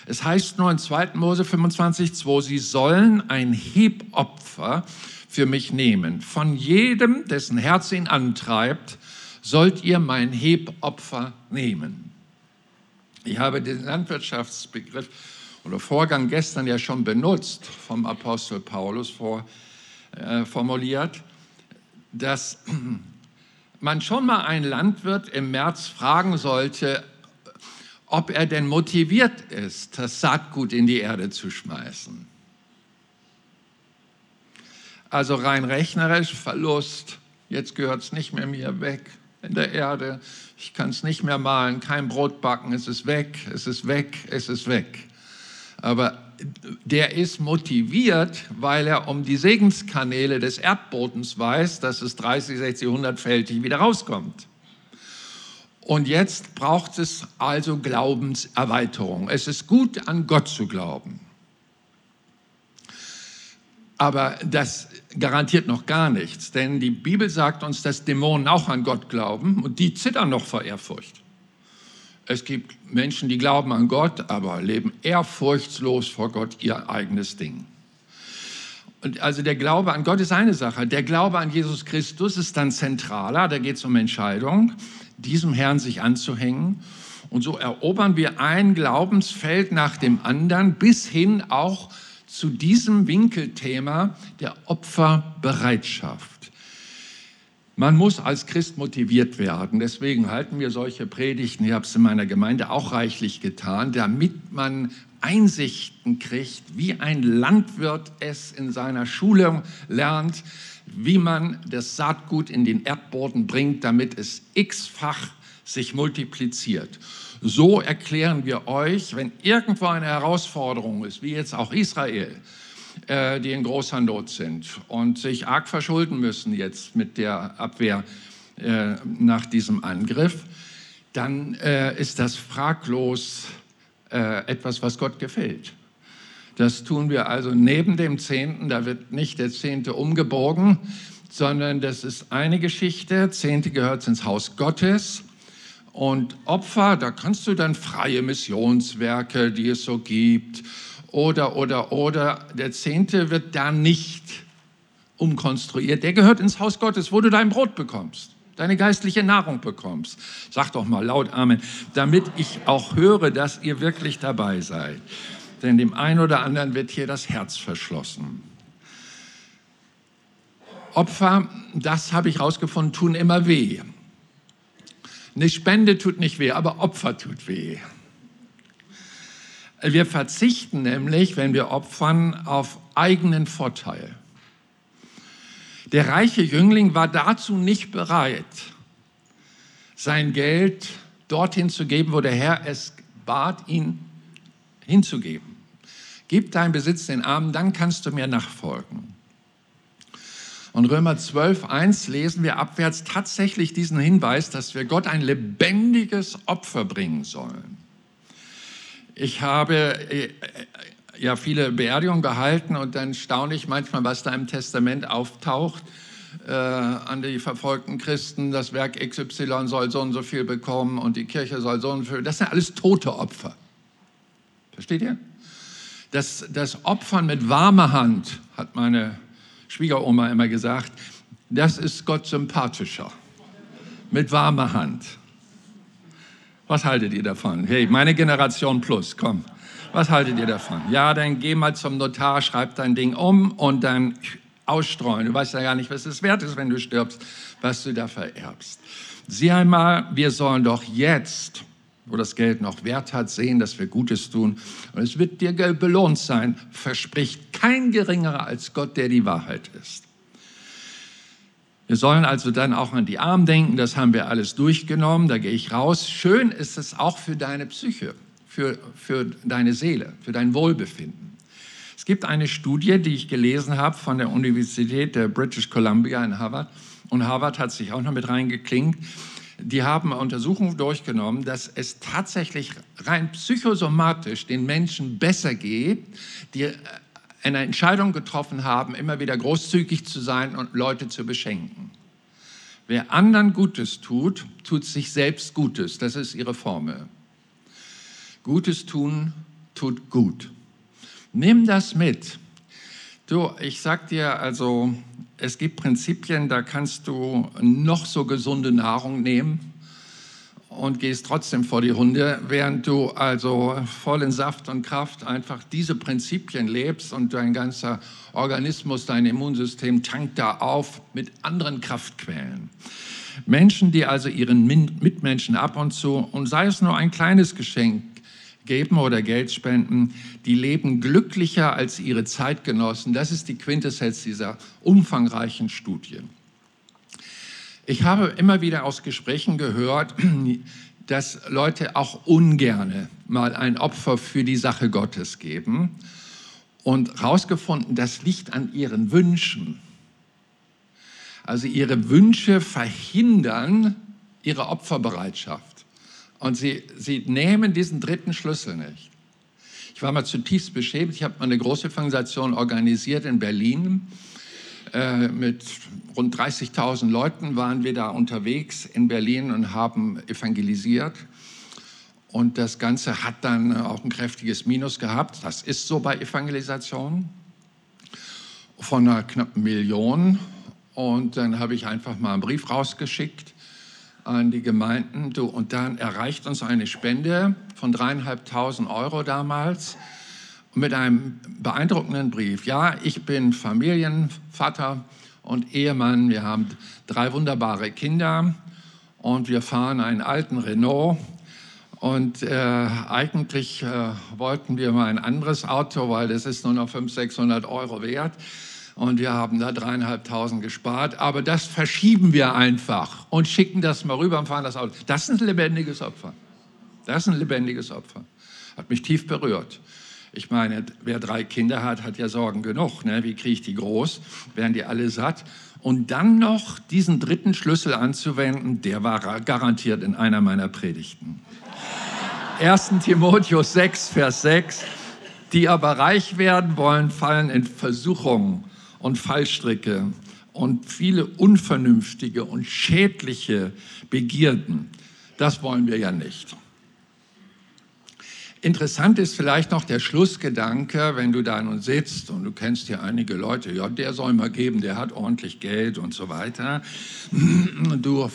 Speaker 1: Es heißt nur in 2. Mose 25, 2, sie sollen ein Hebopfer für mich nehmen. Von jedem, dessen Herz ihn antreibt, sollt ihr mein Hebopfer nehmen. Ich habe den Landwirtschaftsbegriff oder Vorgang gestern ja schon benutzt, vom Apostel Paulus vor, äh, formuliert, dass man schon mal einen Landwirt im März fragen sollte, ob er denn motiviert ist, das Saatgut in die Erde zu schmeißen. Also rein rechnerisch Verlust, jetzt gehört es nicht mehr mir weg in der Erde, ich kann es nicht mehr malen, kein Brot backen, es ist weg, es ist weg, es ist weg. Aber der ist motiviert, weil er um die Segenskanäle des Erdbodens weiß, dass es 30, 60, 100-fältig wieder rauskommt. Und jetzt braucht es also Glaubenserweiterung. Es ist gut, an Gott zu glauben. Aber das garantiert noch gar nichts, denn die Bibel sagt uns, dass Dämonen auch an Gott glauben und die zittern noch vor Ehrfurcht. Es gibt Menschen, die glauben an Gott, aber leben ehrfurchtslos vor Gott ihr eigenes Ding. Also der Glaube an Gott ist eine Sache. Der Glaube an Jesus Christus ist dann zentraler. Da geht es um Entscheidung, diesem Herrn sich anzuhängen. Und so erobern wir ein Glaubensfeld nach dem anderen bis hin auch zu diesem Winkelthema der Opferbereitschaft. Man muss als Christ motiviert werden. Deswegen halten wir solche Predigten, ich habe es in meiner Gemeinde auch reichlich getan, damit man Einsichten kriegt, wie ein Landwirt es in seiner Schule lernt, wie man das Saatgut in den Erdboden bringt, damit es x-fach sich multipliziert. So erklären wir euch, wenn irgendwo eine Herausforderung ist, wie jetzt auch Israel, äh, die in großer Not sind und sich arg verschulden müssen jetzt mit der Abwehr äh, nach diesem Angriff, dann äh, ist das fraglos etwas, was Gott gefällt. Das tun wir also neben dem Zehnten. Da wird nicht der Zehnte umgebogen, sondern das ist eine Geschichte. Zehnte gehört ins Haus Gottes. Und Opfer, da kannst du dann freie Missionswerke, die es so gibt, oder, oder, oder, der Zehnte wird da nicht umkonstruiert. Der gehört ins Haus Gottes, wo du dein Brot bekommst, deine geistliche Nahrung bekommst. Sag doch mal laut Amen, damit ich auch höre, dass ihr wirklich dabei seid. Denn dem einen oder anderen wird hier das Herz verschlossen. Opfer, das habe ich herausgefunden, tun immer weh. Eine Spende tut nicht weh, aber Opfer tut weh. Wir verzichten nämlich, wenn wir opfern, auf eigenen Vorteil. Der reiche Jüngling war dazu nicht bereit, sein Geld dorthin zu geben, wo der Herr es bat, ihn hinzugeben. Gib deinen Besitz den Armen, dann kannst du mir nachfolgen. Und Römer 12, 1 lesen wir abwärts tatsächlich diesen Hinweis, dass wir Gott ein lebendiges Opfer bringen sollen. Ich habe äh, ja viele Beerdigungen gehalten und dann staune ich manchmal, was da im Testament auftaucht äh, an die verfolgten Christen. Das Werk XY soll so und so viel bekommen und die Kirche soll so und so viel. Das sind alles tote Opfer. Versteht ihr? Das, das Opfern mit warmer Hand, hat meine Schwiegeroma immer gesagt, das ist Gott sympathischer. Mit warmer Hand. Was haltet ihr davon? Hey, meine Generation plus, komm. Was haltet ihr davon? Ja, dann geh mal zum Notar, schreib dein Ding um und dann ausstreuen. Du weißt ja gar nicht, was es wert ist, wenn du stirbst, was du da vererbst. Sieh einmal, wir sollen doch jetzt, wo das Geld noch Wert hat, sehen, dass wir Gutes tun. Und es wird dir belohnt sein, verspricht kein geringerer als Gott, der die Wahrheit ist. Wir sollen also dann auch an die Armen denken, das haben wir alles durchgenommen, da gehe ich raus. Schön ist es auch für deine Psyche, für, für deine Seele, für dein Wohlbefinden. Es gibt eine Studie, die ich gelesen habe von der Universität der British Columbia in Harvard und Harvard hat sich auch noch mit reingeklingt. Die haben Untersuchungen durchgenommen, dass es tatsächlich rein psychosomatisch den Menschen besser geht, die eine Entscheidung getroffen haben, immer wieder großzügig zu sein und Leute zu beschenken. Wer anderen Gutes tut, tut sich selbst Gutes. Das ist ihre Formel. Gutes tun tut gut. Nimm das mit. Du, ich sag dir also, es gibt Prinzipien, da kannst du noch so gesunde Nahrung nehmen und gehst trotzdem vor die Hunde, während du also voll in Saft und Kraft einfach diese Prinzipien lebst und dein ganzer Organismus, dein Immunsystem tankt da auf mit anderen Kraftquellen. Menschen, die also ihren Mitmenschen ab und zu, und sei es nur ein kleines Geschenk, geben oder Geld spenden, die leben glücklicher als ihre Zeitgenossen. Das ist die Quintessenz dieser umfangreichen Studien. Ich habe immer wieder aus Gesprächen gehört, dass Leute auch ungerne mal ein Opfer für die Sache Gottes geben und herausgefunden, das liegt an ihren Wünschen. Also ihre Wünsche verhindern ihre Opferbereitschaft. Und sie, sie nehmen diesen dritten Schlüssel nicht. Ich war mal zutiefst beschämt. Ich habe mal eine große Organisation organisiert in Berlin äh, mit rund 30.000 Leuten waren wir da unterwegs in Berlin und haben evangelisiert. Und das Ganze hat dann auch ein kräftiges Minus gehabt. Das ist so bei Evangelisation von einer knappen Million. Und dann habe ich einfach mal einen Brief rausgeschickt an die Gemeinden. Und dann erreicht uns eine Spende von dreieinhalbtausend Euro damals mit einem beeindruckenden Brief. Ja, ich bin Familienvater und Ehemann. Wir haben drei wunderbare Kinder und wir fahren einen alten Renault. Und äh, eigentlich äh, wollten wir mal ein anderes Auto, weil das ist nur noch 500, 600 Euro wert. Und wir haben da dreieinhalbtausend gespart. Aber das verschieben wir einfach und schicken das mal rüber und fahren das Auto. Das ist ein lebendiges Opfer. Das ist ein lebendiges Opfer. Hat mich tief berührt. Ich meine, wer drei Kinder hat, hat ja Sorgen genug. Ne? Wie kriege ich die groß? Werden die alle satt? Und dann noch diesen dritten Schlüssel anzuwenden, der war garantiert in einer meiner Predigten. 1. Timotheus 6, Vers 6. Die aber reich werden wollen, fallen in Versuchungen und Fallstricke und viele unvernünftige und schädliche Begierden. Das wollen wir ja nicht. Interessant ist vielleicht noch der Schlussgedanke, wenn du da nun sitzt und du kennst hier einige Leute, ja, der soll mal geben, der hat ordentlich Geld und so weiter. Du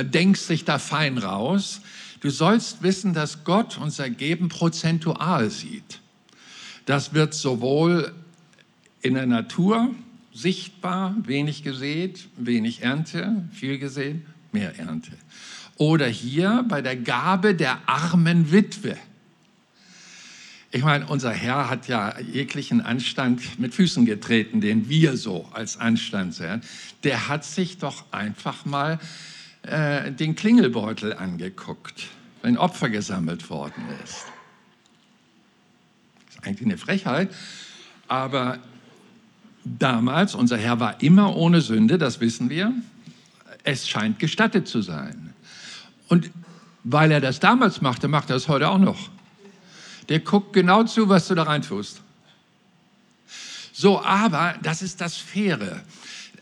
Speaker 1: denkst dich da fein raus. Du sollst wissen, dass Gott unser Geben prozentual sieht. Das wird sowohl in der Natur sichtbar, wenig gesät, wenig Ernte, viel gesehen, mehr Ernte. Oder hier bei der Gabe der armen Witwe Ich meine, unser Herr hat ja jeglichen Anstand mit Füßen getreten, den wir so als Anstand sehen. Der hat sich doch einfach mal äh, den Klingelbeutel angeguckt, wenn Opfer gesammelt worden ist. Das ist eigentlich eine Frechheit, aber damals, unser Herr war immer ohne Sünde, das wissen wir. Es scheint gestattet zu sein. Und weil er das damals machte, macht er es heute auch noch der guckt genau zu, was du da rein tust. So, aber das ist das Faire.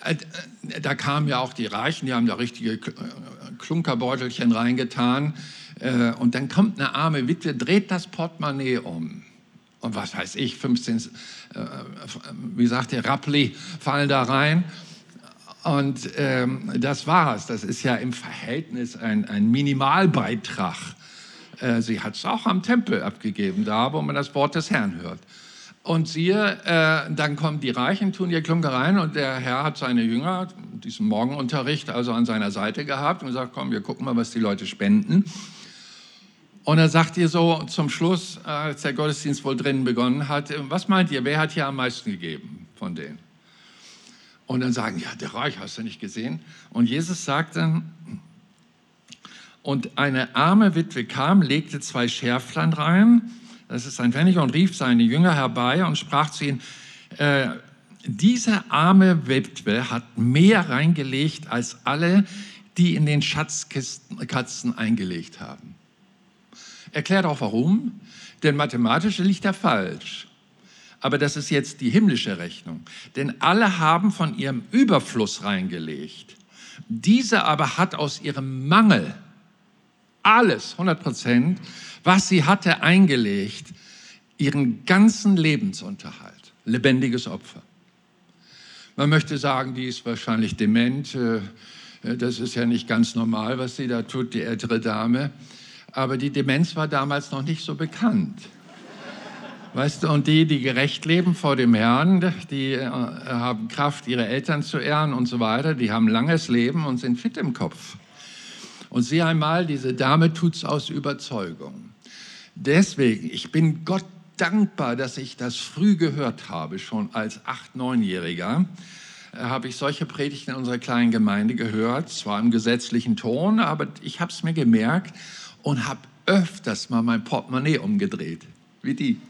Speaker 1: Äh, da kamen ja auch die Reichen, die haben da richtige äh, Klunkerbeutelchen reingetan. Äh, und dann kommt eine arme Witwe, dreht das Portemonnaie um. Und was weiß ich, 15, wie sagt der, Rappli fallen da rein. Und ähm, das war's. Das ist ja im Verhältnis ein, ein Minimalbeitrag äh, sie hat es auch am Tempel abgegeben, da wo man das Wort des Herrn hört. Und siehe, äh, dann kommen die Reichen, tun ihr Klunker rein und der Herr hat seine Jünger, diesen Morgenunterricht, also an seiner Seite gehabt und sagt, komm, wir gucken mal, was die Leute spenden. Und er sagt ihr so zum Schluss, als der Gottesdienst wohl drinnen begonnen hat, was meint ihr, wer hat hier am meisten gegeben von denen? Und dann sagen, ja, der Reich, hast du nicht gesehen? Und Jesus sagt dann, und eine arme Witwe kam, legte zwei Schärflein rein, das ist ein Pfennig, und rief seine Jünger herbei und sprach zu ihnen, äh, diese arme Witwe hat mehr reingelegt als alle, die in den Schatzkasten eingelegt haben. Erklärt auch warum, denn mathematisch liegt er falsch. Aber das ist jetzt die himmlische Rechnung. Denn alle haben von ihrem Überfluss reingelegt. Diese aber hat aus ihrem Mangel alles, 100 Prozent, was sie hatte, eingelegt, ihren ganzen Lebensunterhalt. Lebendiges Opfer. Man möchte sagen, die ist wahrscheinlich dement. Äh, das ist ja nicht ganz normal, was sie da tut, die ältere Dame. Aber die Demenz war damals noch nicht so bekannt. Weißt du, und die, die gerecht leben vor dem Herrn, die äh, haben Kraft, ihre Eltern zu ehren und so weiter, die haben langes Leben und sind fit im Kopf. Und sieh einmal, diese Dame tut es aus Überzeugung. Deswegen, ich bin Gott dankbar, dass ich das früh gehört habe, schon als acht, neunjähriger äh, habe ich solche Predigten in unserer kleinen Gemeinde gehört, zwar im gesetzlichen Ton, aber ich habe es mir gemerkt und habe öfters mal mein Portemonnaie umgedreht, wie die.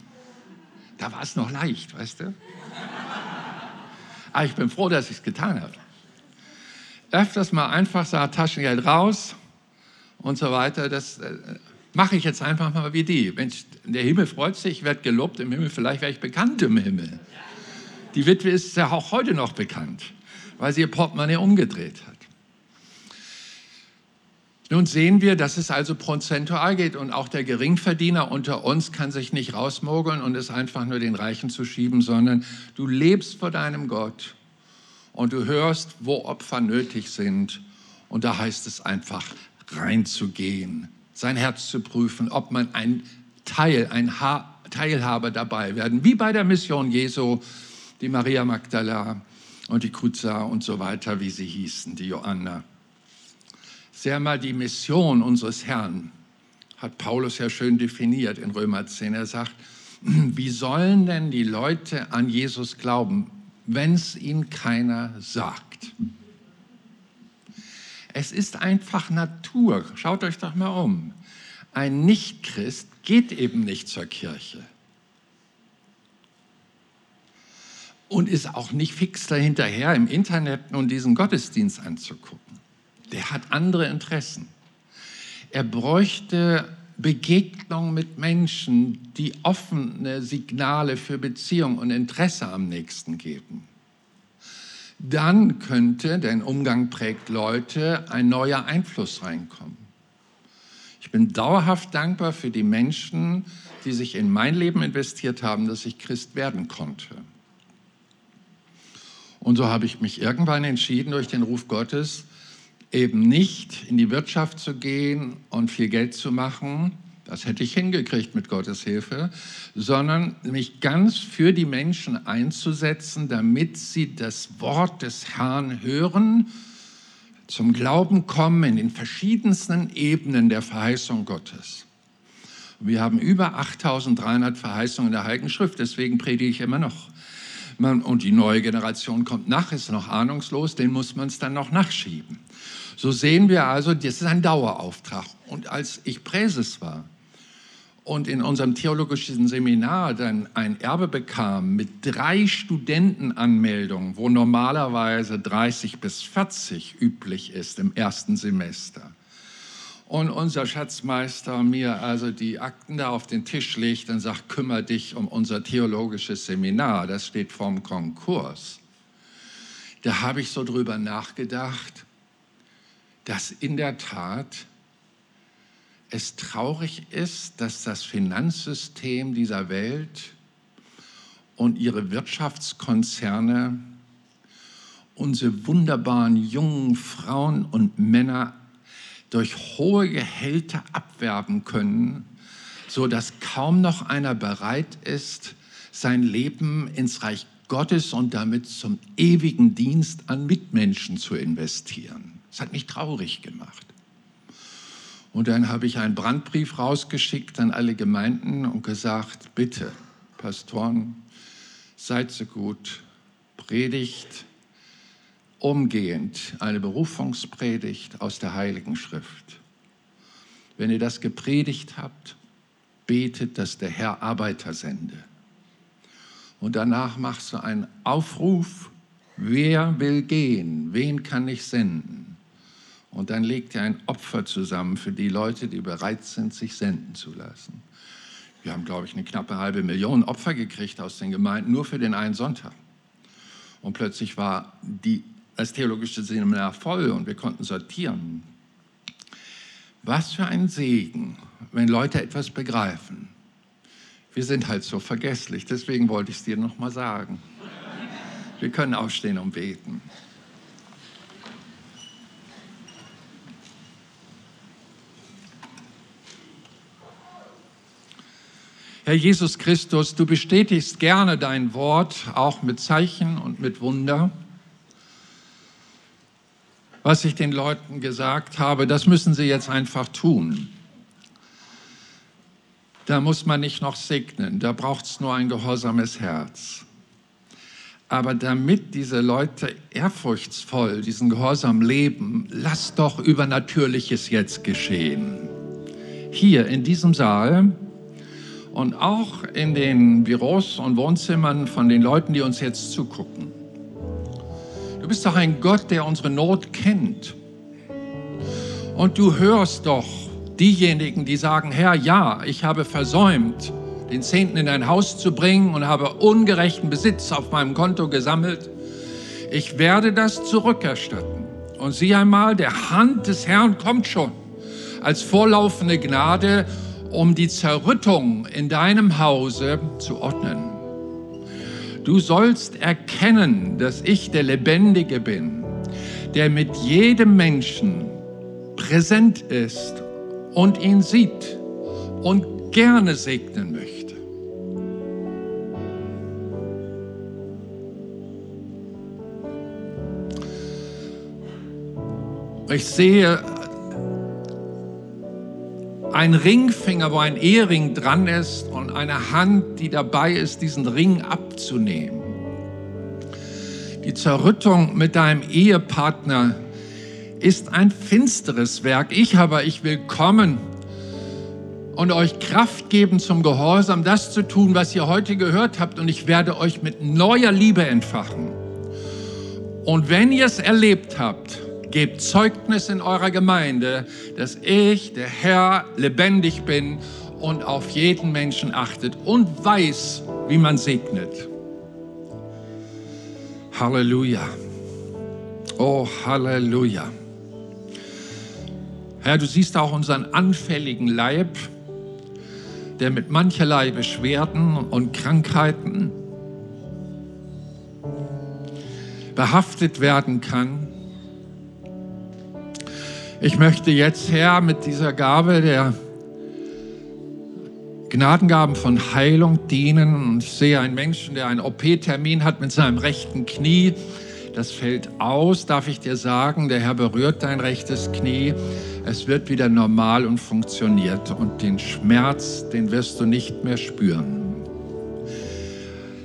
Speaker 1: Da war es noch leicht, weißt du? Aber ich bin froh, dass ich es getan habe. Öfters mal einfach sah Taschengeld raus, und so weiter. Das äh, mache ich jetzt einfach mal wie die. Mensch, der Himmel freut sich, ich werde gelobt im Himmel, vielleicht werde ich bekannt im Himmel. Die Witwe ist ja auch heute noch bekannt, weil sie ihr Portemonnaie umgedreht hat. Nun sehen wir, dass es also prozentual geht und auch der Geringverdiener unter uns kann sich nicht rausmogeln und es einfach nur den Reichen zu schieben, sondern du lebst vor deinem Gott und du hörst, wo Opfer nötig sind. Und da heißt es einfach, reinzugehen, sein Herz zu prüfen, ob man ein Teil, ein ha Teilhaber dabei werden, wie bei der Mission Jesu, die Maria Magdala und die Kruza und so weiter, wie sie hießen, die Joanna. Sehr mal die Mission unseres Herrn hat Paulus ja schön definiert in Römer 10. Er sagt, wie sollen denn die Leute an Jesus glauben, wenn es ihnen keiner sagt? Es ist einfach Natur. Schaut euch doch mal um. Ein Nichtchrist geht eben nicht zur Kirche. Und ist auch nicht fix dahinterher, im Internet nun diesen Gottesdienst anzugucken. Der hat andere Interessen. Er bräuchte Begegnung mit Menschen, die offene Signale für Beziehung und Interesse am Nächsten geben dann könnte, denn Umgang prägt Leute, ein neuer Einfluss reinkommen. Ich bin dauerhaft dankbar für die Menschen, die sich in mein Leben investiert haben, dass ich Christ werden konnte. Und so habe ich mich irgendwann entschieden, durch den Ruf Gottes eben nicht in die Wirtschaft zu gehen und viel Geld zu machen, das hätte ich hingekriegt mit Gottes Hilfe, sondern mich ganz für die Menschen einzusetzen, damit sie das Wort des Herrn hören, zum Glauben kommen in den verschiedensten Ebenen der Verheißung Gottes. Wir haben über 8300 Verheißungen in der Heiligen Schrift, deswegen predige ich immer noch. Und die neue Generation kommt nach, ist noch ahnungslos, den muss man es dann noch nachschieben. So sehen wir also, das ist ein Dauerauftrag. Und als ich Präses war und in unserem theologischen Seminar dann ein Erbe bekam mit drei Studentenanmeldungen, wo normalerweise 30 bis 40 üblich ist im ersten Semester, und unser Schatzmeister mir also die Akten da auf den Tisch legt und sagt, kümmere dich um unser theologisches Seminar, das steht vorm Konkurs. Da habe ich so drüber nachgedacht, dass in der Tat es traurig ist, dass das Finanzsystem dieser Welt und ihre Wirtschaftskonzerne unsere wunderbaren jungen Frauen und Männer durch hohe Gehälter abwerben können, so dass kaum noch einer bereit ist, sein Leben ins Reich Gottes und damit zum ewigen Dienst an Mitmenschen zu investieren. Das hat mich traurig gemacht. Und dann habe ich einen Brandbrief rausgeschickt an alle Gemeinden und gesagt, bitte, Pastoren, seid so gut, predigt umgehend eine Berufungspredigt aus der Heiligen Schrift. Wenn ihr das gepredigt habt, betet, dass der Herr Arbeiter sende. Und danach machst du einen Aufruf, wer will gehen, wen kann ich senden? Und dann legt ihr ein Opfer zusammen für die Leute, die bereit sind, sich senden zu lassen. Wir haben, glaube ich, eine knappe halbe Million Opfer gekriegt aus den Gemeinden, nur für den einen Sonntag. Und plötzlich war die das theologische Seminar voll und wir konnten sortieren. Was für ein Segen, wenn Leute etwas begreifen. Wir sind halt so vergesslich, deswegen wollte ich es dir nochmal sagen. Wir können aufstehen und beten. Herr Jesus Christus, du bestätigst gerne dein Wort, auch mit Zeichen und mit Wunder was ich den Leuten gesagt habe, das müssen sie jetzt einfach tun. Da muss man nicht noch segnen, da braucht es nur ein gehorsames Herz. Aber damit diese Leute ehrfurchtsvoll diesen Gehorsam leben, lass doch Übernatürliches jetzt geschehen. Hier in diesem Saal und auch in den Büros und Wohnzimmern von den Leuten, die uns jetzt zugucken bist doch ein Gott, der unsere Not kennt. Und du hörst doch diejenigen, die sagen, Herr, ja, ich habe versäumt, den Zehnten in dein Haus zu bringen und habe ungerechten Besitz auf meinem Konto gesammelt. Ich werde das zurückerstatten. Und sieh einmal, der Hand des Herrn kommt schon als vorlaufende Gnade, um die Zerrüttung in deinem Hause zu ordnen. Du sollst erkennen, dass ich der Lebendige bin, der mit jedem Menschen präsent ist und ihn sieht und gerne segnen möchte. Ich sehe ein Ringfinger, wo ein Ehering dran ist und eine Hand, die dabei ist, diesen Ring abzunehmen. Die Zerrüttung mit deinem Ehepartner ist ein finsteres Werk. Ich aber, ich will kommen und euch Kraft geben zum Gehorsam, das zu tun, was ihr heute gehört habt. Und ich werde euch mit neuer Liebe entfachen. Und wenn ihr es erlebt habt, Gebt Zeugnis in eurer Gemeinde, dass ich, der Herr, lebendig bin und auf jeden Menschen achtet und weiß, wie man segnet. Halleluja. Oh, Halleluja. Herr, du siehst auch unseren anfälligen Leib, der mit mancherlei Beschwerden und Krankheiten behaftet werden kann. Ich möchte jetzt, Herr, mit dieser Gabe der Gnadengaben von Heilung dienen. Und ich sehe einen Menschen, der einen OP-Termin hat mit seinem rechten Knie. Das fällt aus, darf ich dir sagen. Der Herr berührt dein rechtes Knie. Es wird wieder normal und funktioniert und den Schmerz, den wirst du nicht mehr spüren.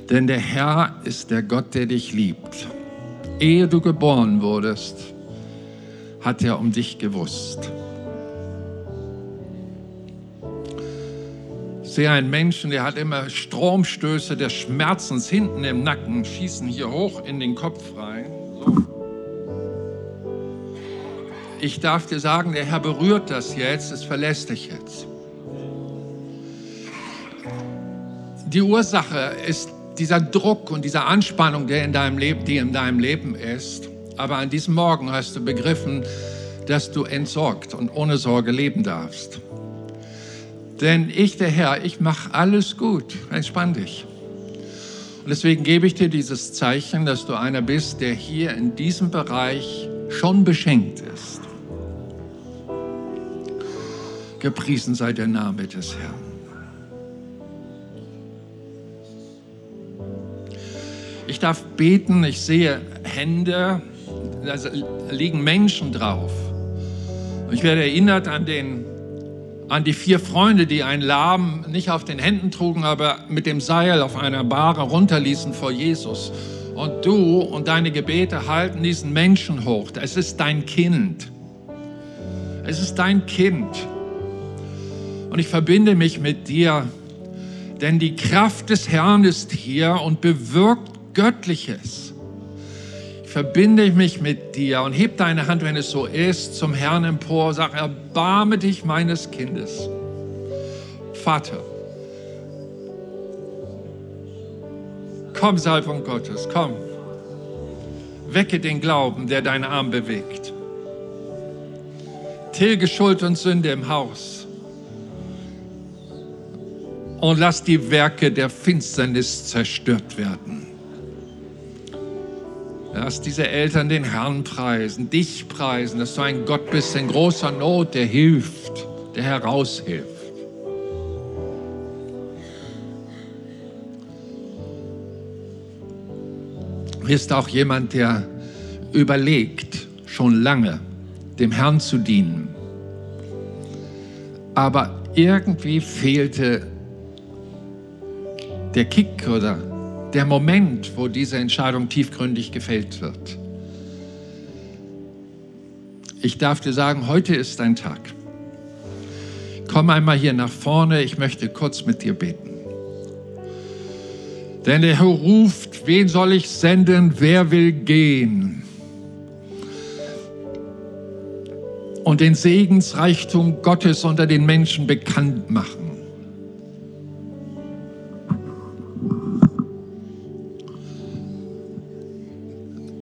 Speaker 1: Denn der Herr ist der Gott, der dich liebt. Ehe du geboren wurdest, hat er um dich gewusst. Ich sehe einen Menschen, der hat immer Stromstöße des Schmerzens hinten im Nacken, schießen hier hoch in den Kopf rein. So. Ich darf dir sagen, der Herr berührt das jetzt, es verlässt dich jetzt. Die Ursache ist dieser Druck und diese Anspannung, der in deinem Leben, die in deinem Leben ist. Aber an diesem Morgen hast du begriffen, dass du entsorgt und ohne Sorge leben darfst. Denn ich, der Herr, ich mache alles gut. Entspann dich. Und deswegen gebe ich dir dieses Zeichen, dass du einer bist, der hier in diesem Bereich schon beschenkt ist. Gepriesen sei der Name des Herrn. Ich darf beten, ich sehe Hände, da liegen Menschen drauf. Ich werde erinnert an, den, an die vier Freunde, die einen Lahm nicht auf den Händen trugen, aber mit dem Seil auf einer Bahre runterließen vor Jesus. Und du und deine Gebete halten diesen Menschen hoch. Es ist dein Kind. Es ist dein Kind. Und ich verbinde mich mit dir, denn die Kraft des Herrn ist hier und bewirkt Göttliches. Ich verbinde mich mit dir und heb deine Hand, wenn es so ist, zum Herrn empor. Sag, erbarme dich meines Kindes. Vater, komm, Salbung Gottes, komm. Wecke den Glauben, der deinen Arm bewegt. Tilge Schuld und Sünde im Haus. Und lass die Werke der Finsternis zerstört werden. Lass diese Eltern den Herrn preisen, dich preisen, dass du ein Gott bist in großer Not, der hilft, der heraushilft. Hier ist auch jemand, der überlegt, schon lange dem Herrn zu dienen. Aber irgendwie fehlte der Kick oder der Moment, wo diese Entscheidung tiefgründig gefällt wird. Ich darf dir sagen, heute ist dein Tag. Komm einmal hier nach vorne, ich möchte kurz mit dir beten. Denn der Herr ruft, wen soll ich senden, wer will gehen? Und den Segensreichtum Gottes unter den Menschen bekannt machen.